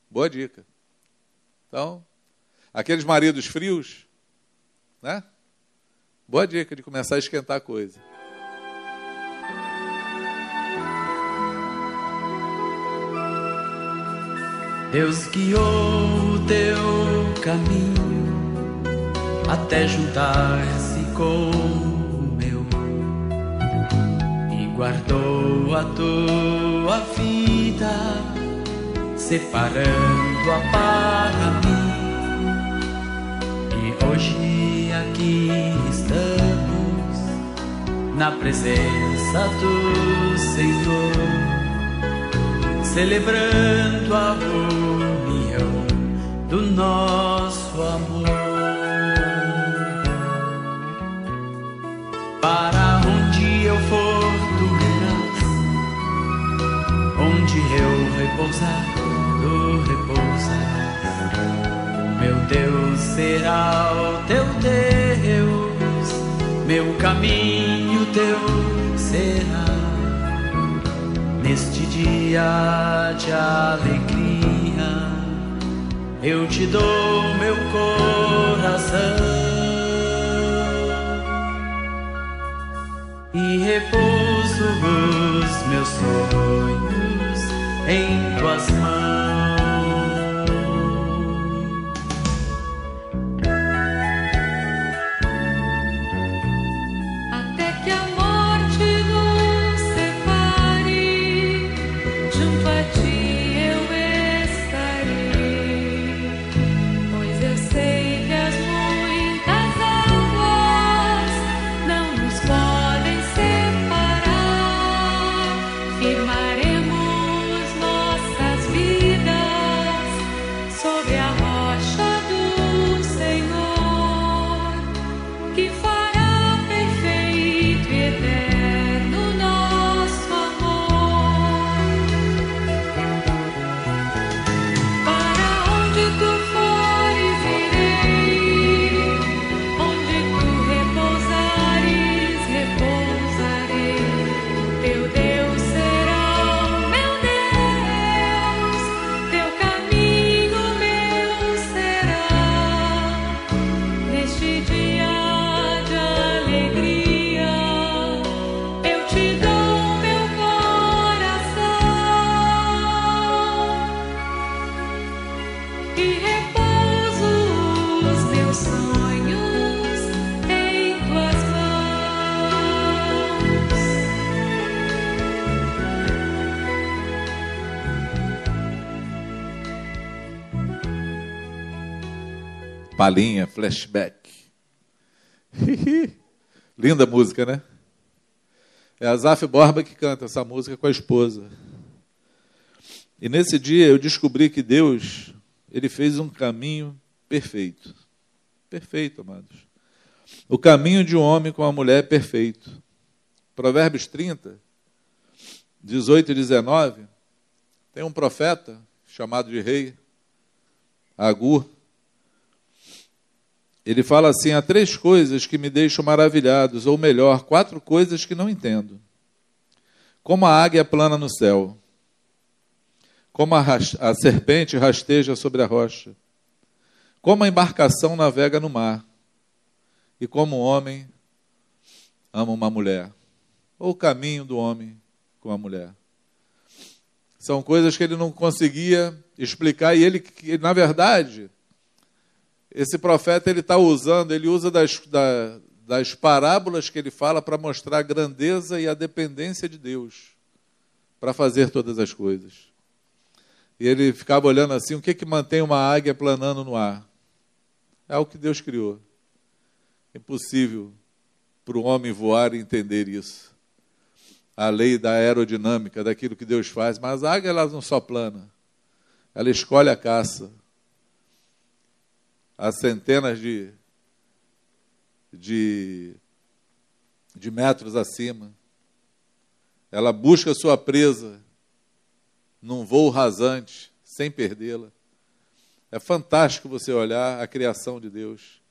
boa dica. Então, aqueles maridos frios, né? Boa dica de começar a esquentar a coisa. Deus guiou o teu caminho até juntar-se com o meu e guardou a tua vida, separando-a para mim. E hoje aqui estamos na presença do Senhor, celebrando a união do nosso amor. Para onde eu for, tu irás, onde eu repousar, tu repousarás meu Deus será o teu Deus, meu caminho teu será. Dia de alegria, eu te dou meu coração e repouso os meus sonhos em tuas mãos. Palhinha, flashback. Linda música, né? É a Zaf Borba que canta essa música com a esposa. E nesse dia eu descobri que Deus, ele fez um caminho perfeito. Perfeito, amados. O caminho de um homem com uma mulher é perfeito. Provérbios 30, 18 e 19, tem um profeta chamado de rei, Agur. Ele fala assim: há três coisas que me deixam maravilhados, ou melhor, quatro coisas que não entendo. Como a águia plana no céu, como a, a serpente rasteja sobre a rocha, como a embarcação navega no mar, e como um homem ama uma mulher, ou o caminho do homem com a mulher. São coisas que ele não conseguia explicar e ele, na verdade, esse profeta ele está usando, ele usa das, da, das parábolas que ele fala para mostrar a grandeza e a dependência de Deus para fazer todas as coisas. E ele ficava olhando assim, o que que mantém uma águia planando no ar? É o que Deus criou. Impossível para o homem voar e entender isso a lei da aerodinâmica, daquilo que Deus faz, mas a águia ela não só plana, ela escolhe a caça. A centenas de, de, de metros acima. Ela busca sua presa num voo rasante, sem perdê-la. É fantástico você olhar a criação de Deus.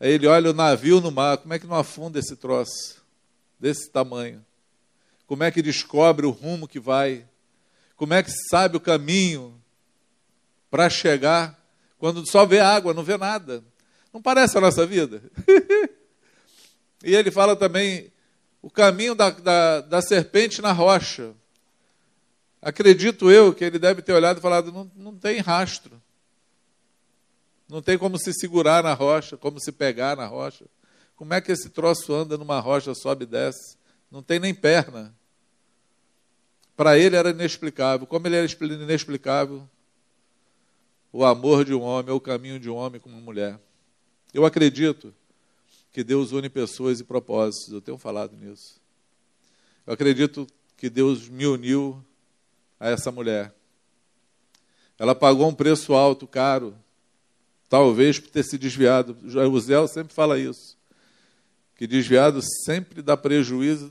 Aí ele olha o navio no mar, como é que não afunda esse troço desse tamanho? como é que descobre o rumo que vai, como é que sabe o caminho para chegar, quando só vê água, não vê nada. Não parece a nossa vida? e ele fala também o caminho da, da, da, serpente na rocha. Acredito eu que ele deve ter olhado e falado: não, não tem rastro. Não tem como se segurar na rocha, como se pegar na rocha. Como é que esse troço anda numa rocha, sobe e desce? Não tem nem perna. Para ele era inexplicável. Como ele era inexplicável, o amor de um homem, ou o caminho de um homem com uma mulher. Eu acredito que Deus une pessoas e propósitos. Eu tenho falado nisso. Eu acredito que Deus me uniu a essa mulher. Ela pagou um preço alto, caro, talvez por ter se desviado. O Zé sempre fala isso. Que desviado sempre dá prejuízo,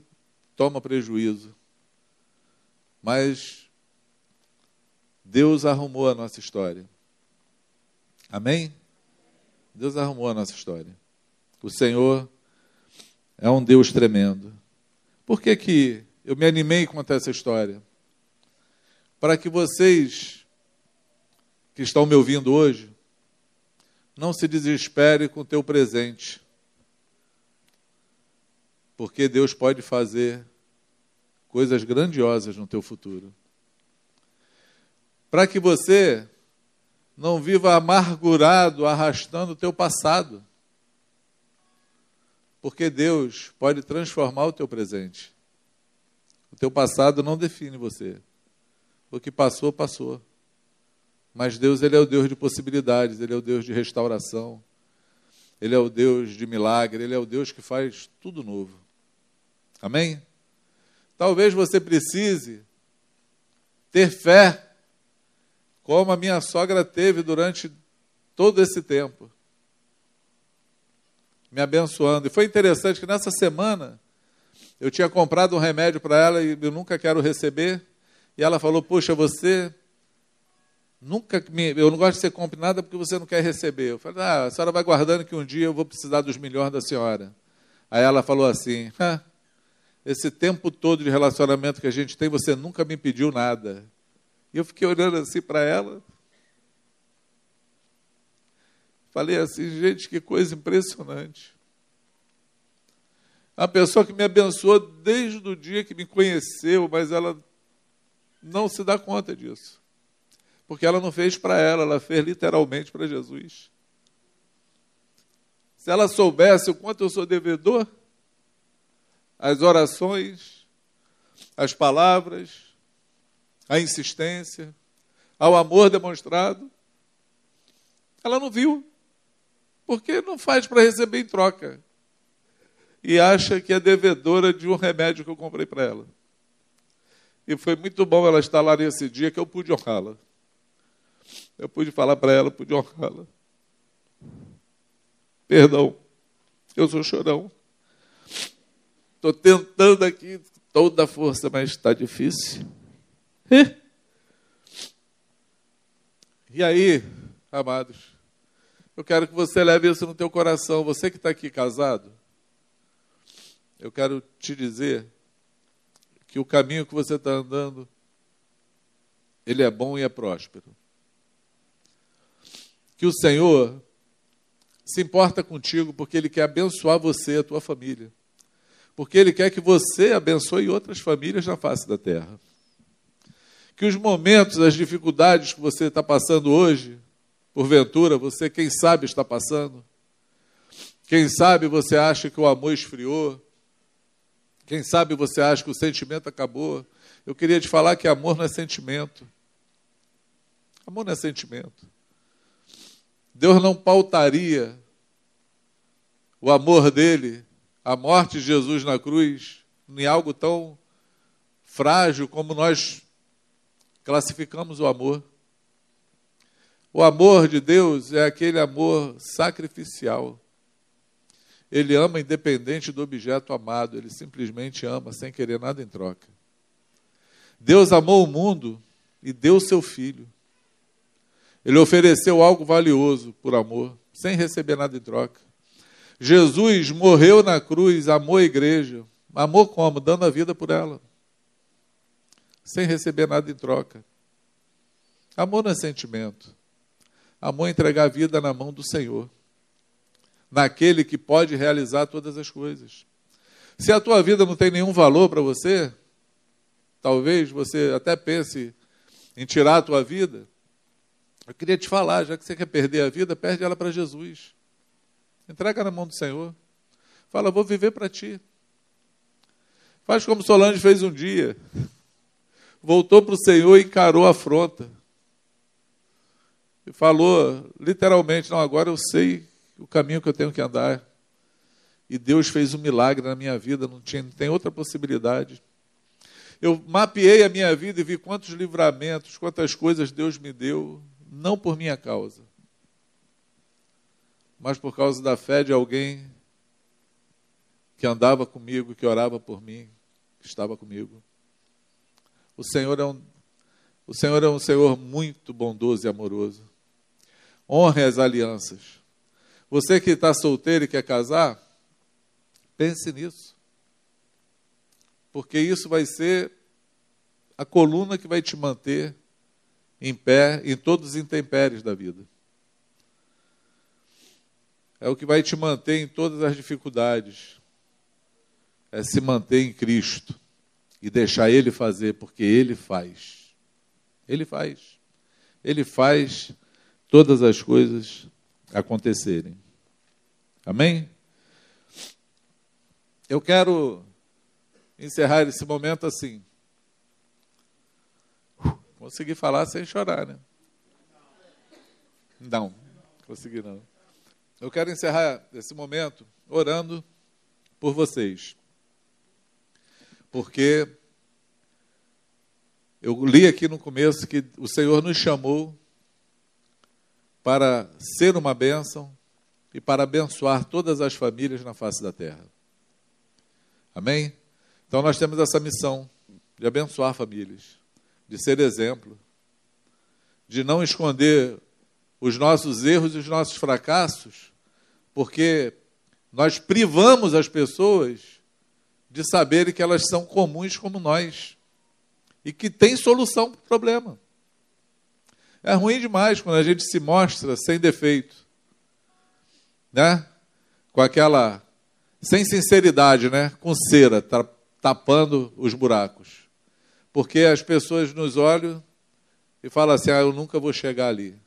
toma prejuízo. Mas Deus arrumou a nossa história. Amém? Deus arrumou a nossa história. O Senhor é um Deus tremendo. Por que, que eu me animei com essa história? Para que vocês que estão me ouvindo hoje não se desespere com o teu presente. Porque Deus pode fazer coisas grandiosas no teu futuro. Para que você não viva amargurado, arrastando o teu passado. Porque Deus pode transformar o teu presente. O teu passado não define você. O que passou, passou. Mas Deus, ele é o Deus de possibilidades, ele é o Deus de restauração. Ele é o Deus de milagre, ele é o Deus que faz tudo novo. Amém? Talvez você precise ter fé, como a minha sogra teve durante todo esse tempo, me abençoando. E foi interessante que nessa semana eu tinha comprado um remédio para ela e eu nunca quero receber. E ela falou: Poxa, você nunca me, eu não gosto de ser compre nada porque você não quer receber. Eu falei: Ah, a senhora vai guardando que um dia eu vou precisar dos milhões da senhora. Aí ela falou assim: esse tempo todo de relacionamento que a gente tem, você nunca me pediu nada. E eu fiquei olhando assim para ela. Falei assim, gente, que coisa impressionante. A pessoa que me abençoou desde o dia que me conheceu, mas ela não se dá conta disso. Porque ela não fez para ela, ela fez literalmente para Jesus. Se ela soubesse o quanto eu sou devedor, as orações, as palavras, a insistência, ao amor demonstrado. Ela não viu. Porque não faz para receber em troca. E acha que é devedora de um remédio que eu comprei para ela. E foi muito bom ela estar lá nesse dia que eu pude honrá-la. Eu pude falar para ela, pude honrá-la. Perdão, eu sou chorão. Estou tentando aqui toda a força, mas está difícil. E aí, amados, eu quero que você leve isso no teu coração. Você que está aqui casado, eu quero te dizer que o caminho que você está andando, ele é bom e é próspero. Que o Senhor se importa contigo porque Ele quer abençoar você e a tua família. Porque Ele quer que você abençoe outras famílias na face da terra. Que os momentos, as dificuldades que você está passando hoje, porventura, você, quem sabe, está passando. Quem sabe você acha que o amor esfriou. Quem sabe você acha que o sentimento acabou. Eu queria te falar que amor não é sentimento. Amor não é sentimento. Deus não pautaria o amor dele, a morte de Jesus na cruz, em algo tão frágil como nós classificamos o amor. O amor de Deus é aquele amor sacrificial. Ele ama independente do objeto amado, ele simplesmente ama sem querer nada em troca. Deus amou o mundo e deu seu filho. Ele ofereceu algo valioso por amor, sem receber nada em troca. Jesus morreu na cruz, amou a igreja. Amou como? Dando a vida por ela. Sem receber nada em troca. Amor não é sentimento. Amor é entregar a vida na mão do Senhor, naquele que pode realizar todas as coisas. Se a tua vida não tem nenhum valor para você, talvez você até pense em tirar a tua vida. Eu queria te falar, já que você quer perder a vida, perde ela para Jesus. Entrega na mão do Senhor. Fala, vou viver para ti. Faz como Solange fez um dia. Voltou para o Senhor e encarou a afronta e falou literalmente: Não, agora eu sei o caminho que eu tenho que andar. E Deus fez um milagre na minha vida, não, tinha, não tem outra possibilidade. Eu mapeei a minha vida e vi quantos livramentos, quantas coisas Deus me deu, não por minha causa, mas por causa da fé de alguém que andava comigo, que orava por mim, que estava comigo. O Senhor é um, o Senhor é um Senhor muito bondoso e amoroso. Honre as alianças. Você que está solteiro e quer casar, pense nisso. Porque isso vai ser a coluna que vai te manter em pé em todos os intempéries da vida. É o que vai te manter em todas as dificuldades. É se manter em Cristo e deixar Ele fazer, porque Ele faz. Ele faz. Ele faz todas as coisas acontecerem. Amém? Eu quero encerrar esse momento assim. Consegui falar sem chorar, né? Não, consegui não. Eu quero encerrar esse momento orando por vocês. Porque eu li aqui no começo que o Senhor nos chamou para ser uma bênção e para abençoar todas as famílias na face da terra. Amém? Então nós temos essa missão de abençoar famílias, de ser exemplo, de não esconder os nossos erros e os nossos fracassos, porque nós privamos as pessoas de saberem que elas são comuns como nós e que tem solução para o problema. É ruim demais quando a gente se mostra sem defeito, né? Com aquela sem sinceridade, né? Com cera tapando os buracos, porque as pessoas nos olham e falam assim: ah, eu nunca vou chegar ali.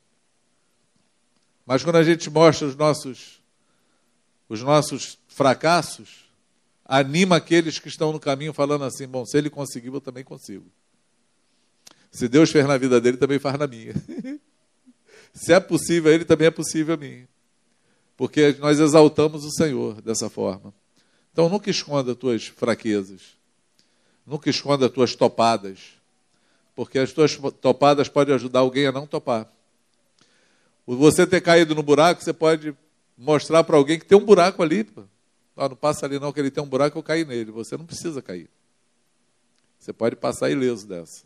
Mas quando a gente mostra os nossos os nossos fracassos, anima aqueles que estão no caminho falando assim: bom, se ele conseguiu, eu também consigo. Se Deus fez na vida dele, também faz na minha. Se é possível a ele, também é possível a mim. Porque nós exaltamos o Senhor dessa forma. Então nunca esconda as tuas fraquezas. Nunca esconda as tuas topadas. Porque as tuas topadas podem ajudar alguém a não topar. Você ter caído no buraco, você pode mostrar para alguém que tem um buraco ali. Ah, não passa ali não, que ele tem um buraco, eu caí nele. Você não precisa cair. Você pode passar ileso dessa.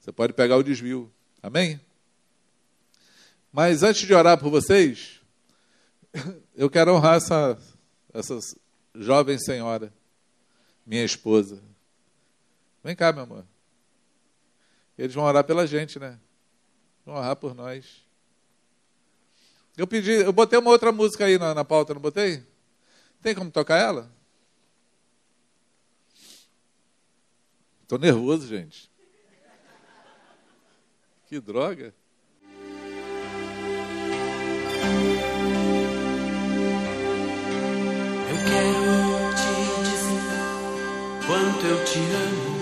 Você pode pegar o desvio. Amém? Mas antes de orar por vocês, eu quero honrar essa, essa jovem senhora, minha esposa. Vem cá, meu amor. Eles vão orar pela gente, né? Vão orar por nós. Eu pedi, eu botei uma outra música aí na, na pauta, não botei? Tem como tocar ela? Estou nervoso, gente. Que droga. Eu quero te dizer quanto eu te amo.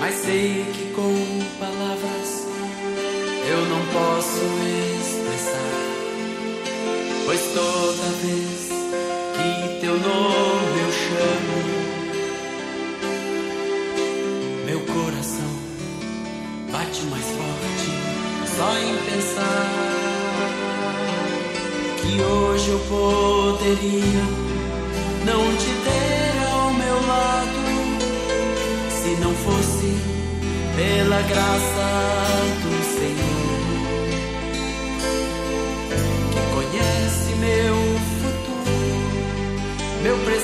Mas sei que com palavras eu não posso expressar. Pois toda vez que teu nome eu chamo, meu coração bate mais forte só em pensar que hoje eu poderia não te ter ao meu lado se não fosse pela graça do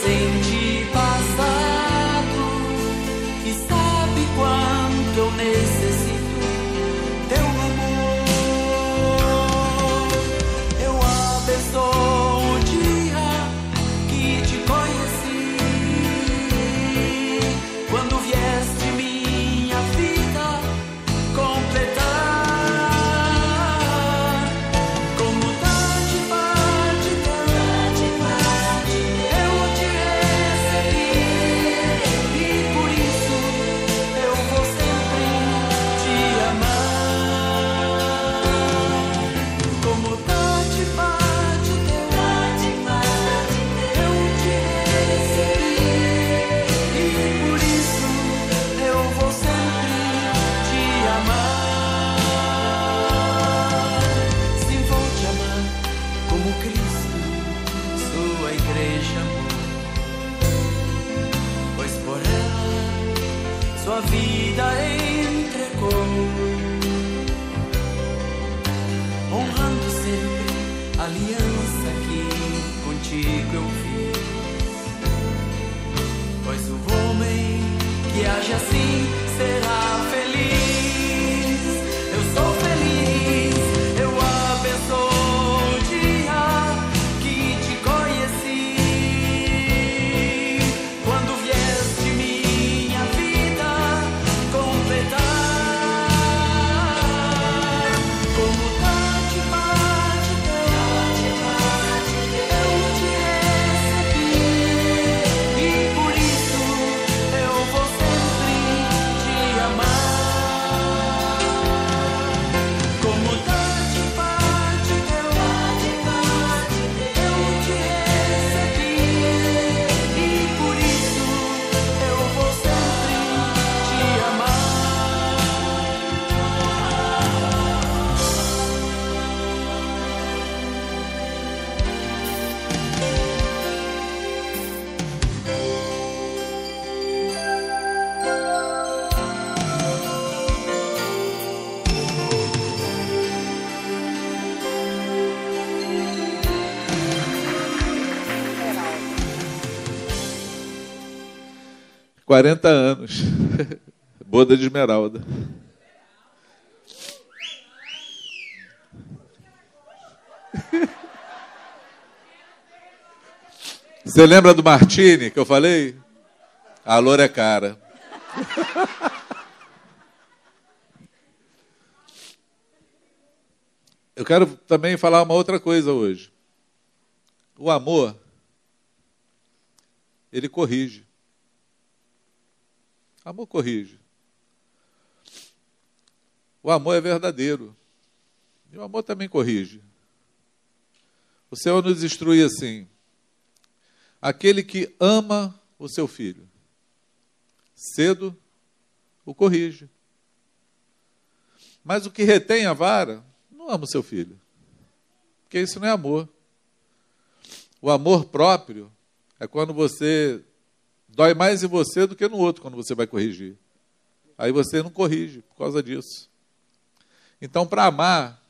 presente 40 anos. Boda de esmeralda. Você lembra do Martini que eu falei? A loura é cara. Eu quero também falar uma outra coisa hoje. O amor, ele corrige. Amor corrige. O amor é verdadeiro. E o amor também corrige. O Senhor nos instrui assim: aquele que ama o seu filho, cedo o corrige. Mas o que retém a vara não ama o seu filho, porque isso não é amor. O amor próprio é quando você dói mais em você do que no outro quando você vai corrigir. Aí você não corrige por causa disso. Então, para amar,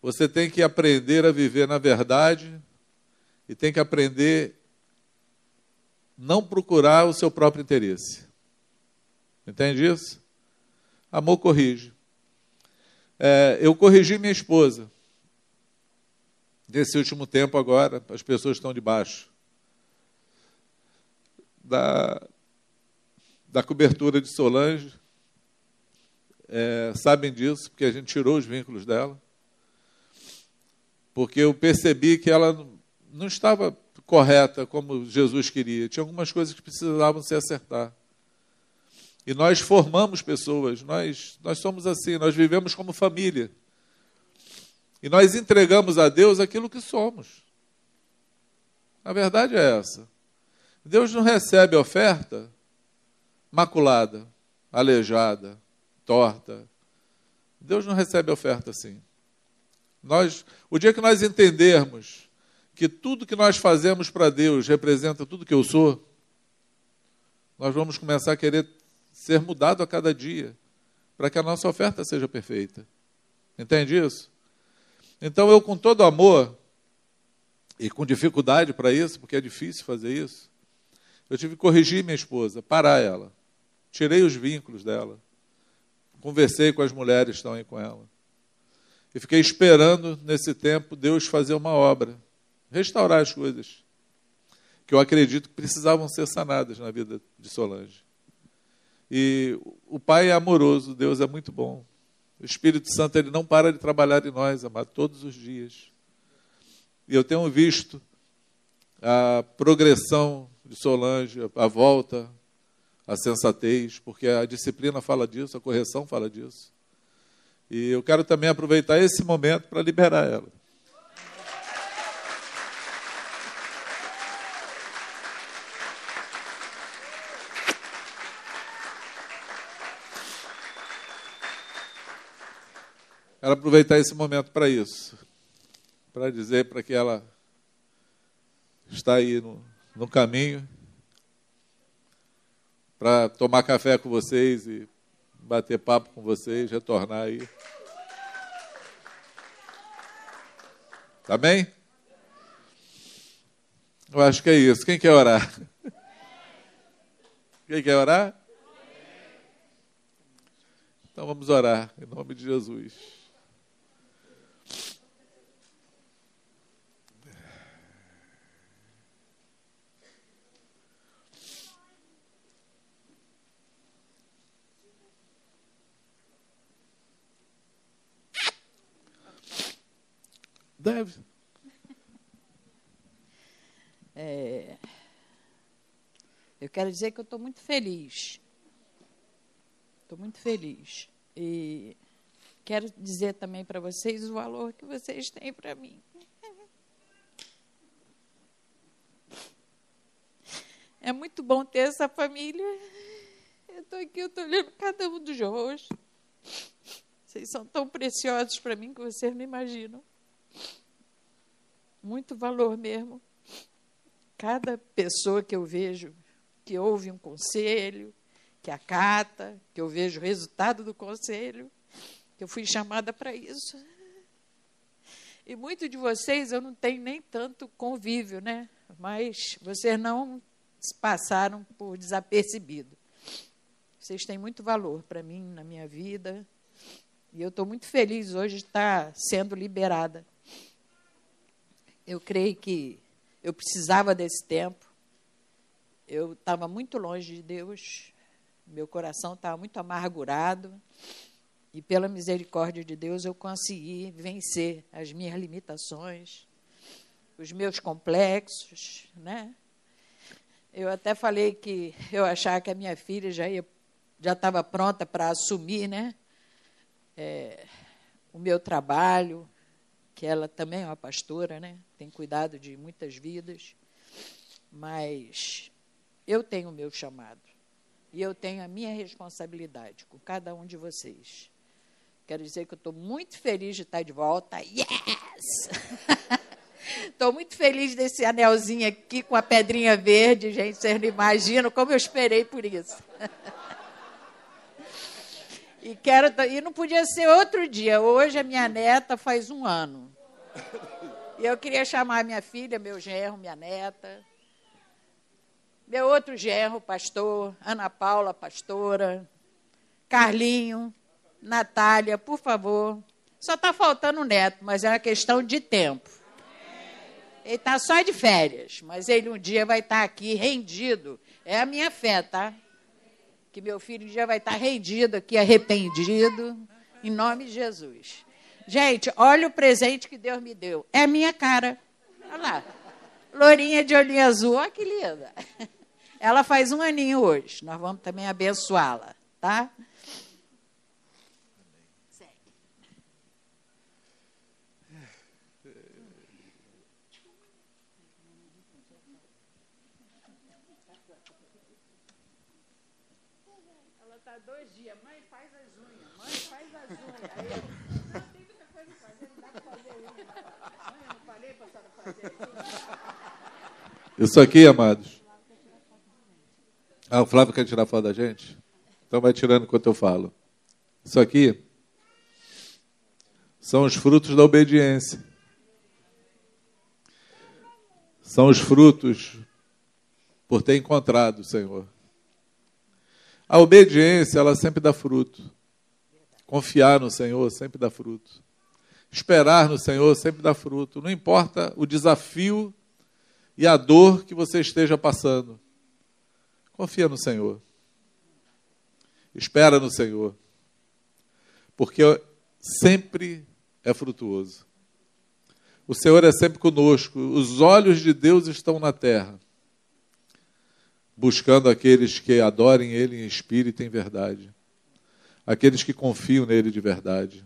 você tem que aprender a viver na verdade e tem que aprender não procurar o seu próprio interesse. Entende isso? Amor corrige. É, eu corrigi minha esposa. Nesse último tempo agora, as pessoas estão debaixo da, da cobertura de Solange. É, sabem disso, porque a gente tirou os vínculos dela. Porque eu percebi que ela não estava correta como Jesus queria. Tinha algumas coisas que precisavam se acertar. E nós formamos pessoas, nós, nós somos assim, nós vivemos como família. E nós entregamos a Deus aquilo que somos. A verdade é essa. Deus não recebe oferta maculada, aleijada, torta. Deus não recebe oferta assim. Nós, o dia que nós entendermos que tudo que nós fazemos para Deus representa tudo que eu sou, nós vamos começar a querer ser mudado a cada dia, para que a nossa oferta seja perfeita. Entende isso? Então eu, com todo amor, e com dificuldade para isso, porque é difícil fazer isso, eu tive que corrigir minha esposa, parar ela. Tirei os vínculos dela. Conversei com as mulheres que estão aí com ela. E fiquei esperando, nesse tempo, Deus fazer uma obra, restaurar as coisas que eu acredito que precisavam ser sanadas na vida de Solange. E o Pai é amoroso, Deus é muito bom. O Espírito Santo ele não para de trabalhar em nós, amado, todos os dias. E eu tenho visto a progressão de Solange, a volta, a sensatez, porque a disciplina fala disso, a correção fala disso. E eu quero também aproveitar esse momento para liberar ela. Quero aproveitar esse momento para isso, para dizer para que ela está aí no, no caminho, para tomar café com vocês e bater papo com vocês, retornar aí. Tá bem? Eu acho que é isso. Quem quer orar? Quem quer orar? Então vamos orar, em nome de Jesus. Deve. É, eu quero dizer que eu estou muito feliz. Estou muito feliz. E quero dizer também para vocês o valor que vocês têm para mim. É muito bom ter essa família. Eu estou aqui, eu estou olhando cada um dos rostos. Vocês são tão preciosos para mim que vocês não imaginam muito valor mesmo. Cada pessoa que eu vejo que ouve um conselho, que acata, que eu vejo o resultado do conselho, que eu fui chamada para isso. E muitos de vocês eu não tenho nem tanto convívio, né? Mas vocês não passaram por desapercebido. Vocês têm muito valor para mim na minha vida. E eu estou muito feliz hoje de estar sendo liberada eu creio que eu precisava desse tempo. Eu estava muito longe de Deus, meu coração estava muito amargurado. E pela misericórdia de Deus eu consegui vencer as minhas limitações, os meus complexos, né? Eu até falei que eu achava que a minha filha já ia, já estava pronta para assumir, né? É, o meu trabalho, que ela também é uma pastora, né? Tem cuidado de muitas vidas, mas eu tenho o meu chamado e eu tenho a minha responsabilidade com cada um de vocês. Quero dizer que eu estou muito feliz de estar de volta. Yes! Estou muito feliz desse anelzinho aqui com a pedrinha verde, gente. Vocês não imaginam como eu esperei por isso. E, quero, e não podia ser outro dia. Hoje a minha neta faz um ano. E eu queria chamar minha filha, meu genro, minha neta. Meu outro genro, pastor. Ana Paula, pastora. Carlinho. Natália, por favor. Só está faltando o neto, mas é uma questão de tempo. Ele está só de férias, mas ele um dia vai estar tá aqui rendido. É a minha fé, tá? Que meu filho dia vai estar rendido aqui, arrependido, em nome de Jesus. Gente, olha o presente que Deus me deu. É a minha cara. Olha lá. Lourinha de olhinho azul. Olha que linda. Ela faz um aninho hoje. Nós vamos também abençoá-la, tá? dois dias. Mãe, faz as unhas. Mãe, faz as unhas. Aí eu, não, tem muita coisa pra fazer, não dá pra fazer unha. Mãe, eu não falei pra senhora fazer Isso aqui, amados. Ah, o Flávio quer tirar foto da gente? Então vai tirando enquanto eu falo. Isso aqui são os frutos da obediência. São os frutos por ter encontrado o Senhor. A obediência, ela sempre dá fruto. Confiar no Senhor sempre dá fruto. Esperar no Senhor sempre dá fruto. Não importa o desafio e a dor que você esteja passando. Confia no Senhor. Espera no Senhor. Porque sempre é frutuoso. O Senhor é sempre conosco. Os olhos de Deus estão na terra buscando aqueles que adorem Ele em espírito e em verdade, aqueles que confiam nele de verdade.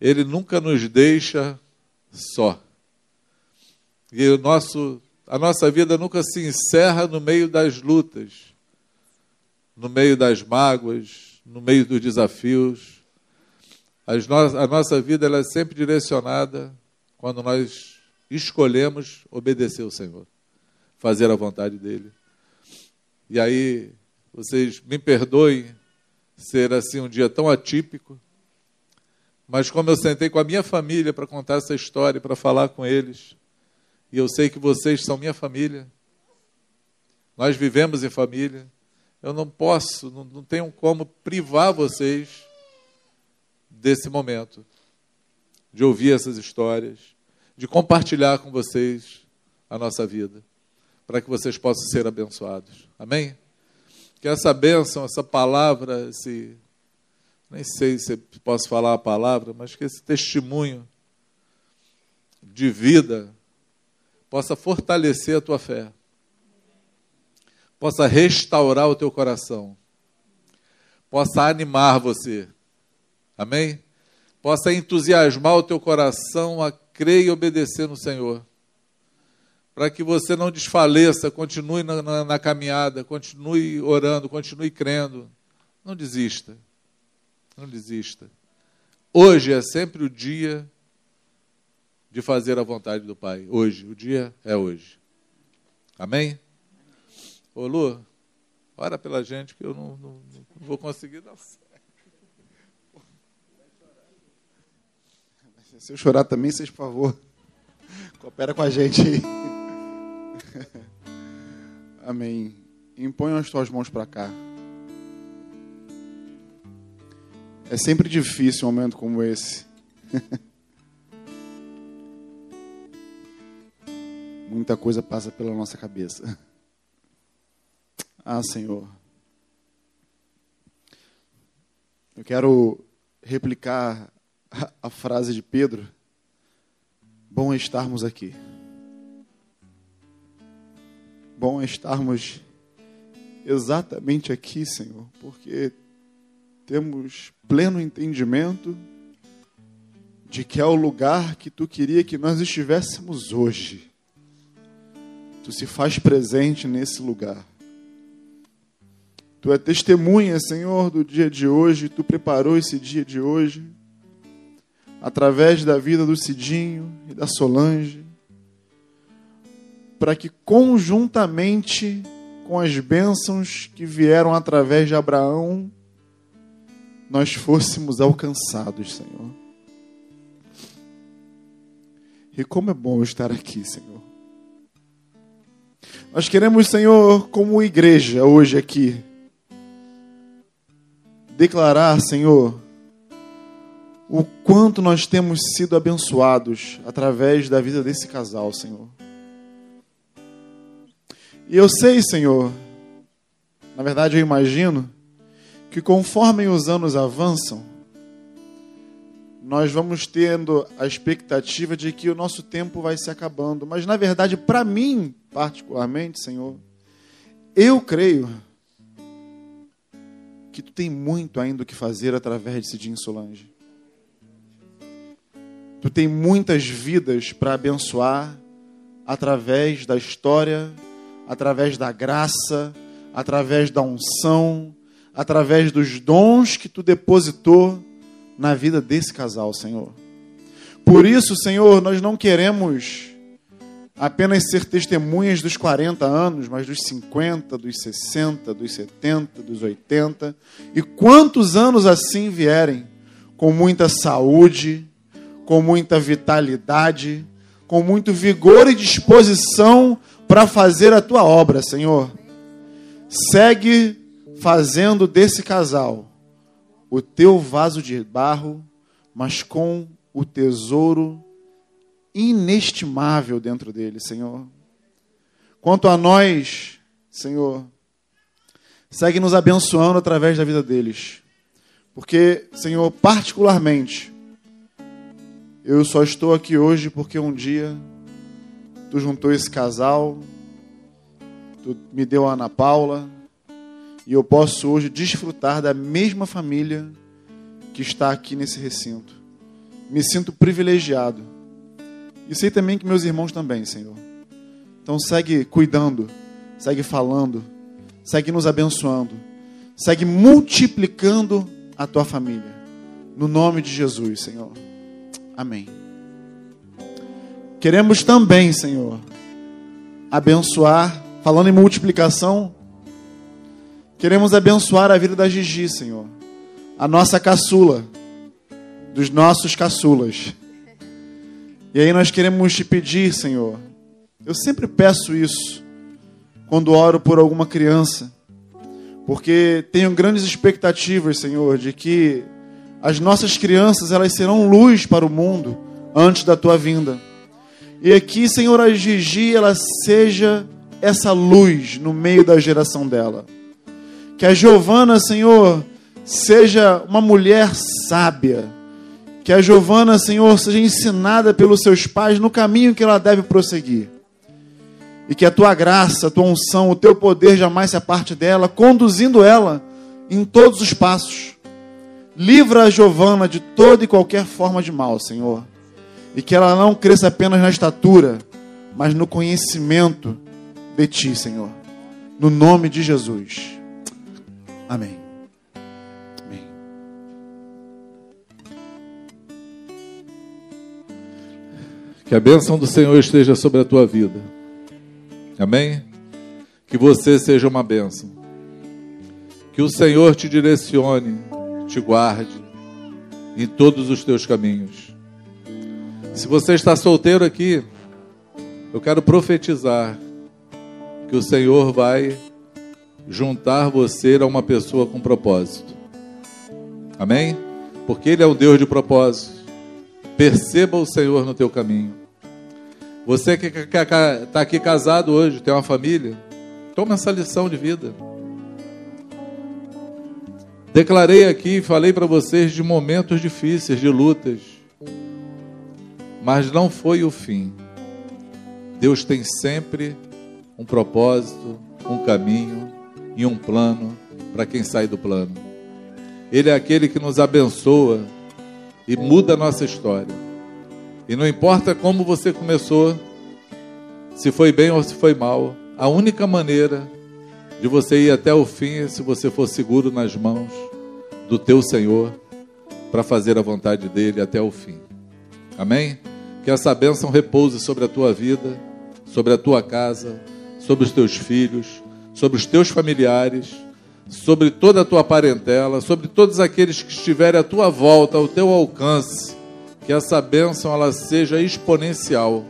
Ele nunca nos deixa só. E o nosso, a nossa vida nunca se encerra no meio das lutas, no meio das mágoas, no meio dos desafios. No, a nossa vida ela é sempre direcionada quando nós escolhemos obedecer ao Senhor, fazer a vontade dEle. E aí, vocês me perdoem ser assim um dia tão atípico, mas como eu sentei com a minha família para contar essa história, para falar com eles, e eu sei que vocês são minha família, nós vivemos em família, eu não posso, não, não tenho como privar vocês desse momento, de ouvir essas histórias, de compartilhar com vocês a nossa vida para que vocês possam ser abençoados. Amém? Que essa bênção, essa palavra, esse. Nem sei se posso falar a palavra, mas que esse testemunho de vida possa fortalecer a tua fé, possa restaurar o teu coração, possa animar você. Amém? Possa entusiasmar o teu coração a crer e obedecer no Senhor para que você não desfaleça, continue na, na, na, caminhada, continue orando, continue crendo. Não desista. Não desista. Hoje é sempre o dia de fazer a vontade do Pai. Hoje, o dia é hoje. Amém? Ô Lu, ora pela gente que eu não, não, não vou conseguir dar. Se eu chorar também, vocês, por favor, coopera com a gente. Amém. Impõe as tuas mãos para cá. É sempre difícil um momento como esse. Muita coisa passa pela nossa cabeça. Ah, Senhor. Eu quero replicar a frase de Pedro. Bom estarmos aqui bom estarmos exatamente aqui, Senhor, porque temos pleno entendimento de que é o lugar que tu queria que nós estivéssemos hoje. Tu se faz presente nesse lugar. Tu é testemunha, Senhor, do dia de hoje. Tu preparou esse dia de hoje através da vida do Cidinho e da Solange, para que conjuntamente com as bênçãos que vieram através de Abraão, nós fôssemos alcançados, Senhor. E como é bom estar aqui, Senhor. Nós queremos, Senhor, como igreja hoje aqui, declarar, Senhor, o quanto nós temos sido abençoados através da vida desse casal, Senhor. E eu sei, Senhor, na verdade eu imagino, que conforme os anos avançam, nós vamos tendo a expectativa de que o nosso tempo vai se acabando. Mas, na verdade, para mim, particularmente, Senhor, eu creio que tu tem muito ainda o que fazer através de Cidinho Solange. Tu tem muitas vidas para abençoar através da história, através da graça, através da unção, através dos dons que tu depositou na vida desse casal, Senhor. Por isso, Senhor, nós não queremos apenas ser testemunhas dos 40 anos, mas dos 50, dos 60, dos 70, dos 80 e quantos anos assim vierem, com muita saúde, com muita vitalidade, com muito vigor e disposição para fazer a tua obra, Senhor. Segue fazendo desse casal o teu vaso de barro, mas com o tesouro inestimável dentro dele, Senhor. Quanto a nós, Senhor, segue nos abençoando através da vida deles. Porque, Senhor, particularmente, eu só estou aqui hoje porque um dia tu juntou esse casal, tu me deu a Ana Paula, e eu posso hoje desfrutar da mesma família que está aqui nesse recinto. Me sinto privilegiado. E sei também que meus irmãos também, Senhor. Então segue cuidando, segue falando, segue nos abençoando, segue multiplicando a tua família. No nome de Jesus, Senhor. Amém. Queremos também, Senhor, abençoar, falando em multiplicação, queremos abençoar a vida da Gigi, Senhor, a nossa caçula, dos nossos caçulas. E aí nós queremos te pedir, Senhor, eu sempre peço isso quando oro por alguma criança, porque tenho grandes expectativas, Senhor, de que as nossas crianças, elas serão luz para o mundo antes da tua vinda. E aqui, Senhor, a Gigi, ela seja essa luz no meio da geração dela. Que a Giovana, Senhor, seja uma mulher sábia. Que a Giovana, Senhor, seja ensinada pelos seus pais no caminho que ela deve prosseguir. E que a tua graça, a tua unção, o teu poder jamais se aparte dela, conduzindo ela em todos os passos Livra a Giovana de toda e qualquer forma de mal, Senhor. E que ela não cresça apenas na estatura, mas no conhecimento de Ti, Senhor. No nome de Jesus. Amém. Amém. Que a bênção do Senhor esteja sobre a tua vida. Amém? Que você seja uma bênção. Que o Senhor te direcione, te guarde em todos os teus caminhos. Se você está solteiro aqui, eu quero profetizar que o Senhor vai juntar você a uma pessoa com propósito. Amém? Porque Ele é o Deus de propósito. Perceba o Senhor no teu caminho. Você que está aqui casado hoje, tem uma família, toma essa lição de vida. Declarei aqui falei para vocês de momentos difíceis, de lutas, mas não foi o fim. Deus tem sempre um propósito, um caminho e um plano para quem sai do plano. Ele é aquele que nos abençoa e muda a nossa história. E não importa como você começou, se foi bem ou se foi mal, a única maneira de você ir até o fim é se você for seguro nas mãos do teu Senhor para fazer a vontade dele até o fim. Amém? Que essa bênção repouse sobre a tua vida, sobre a tua casa, sobre os teus filhos, sobre os teus familiares, sobre toda a tua parentela, sobre todos aqueles que estiverem à tua volta, ao teu alcance. Que essa bênção ela seja exponencial,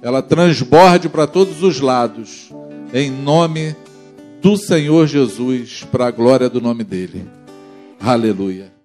ela transborde para todos os lados, em nome do Senhor Jesus, para a glória do nome dele. Aleluia.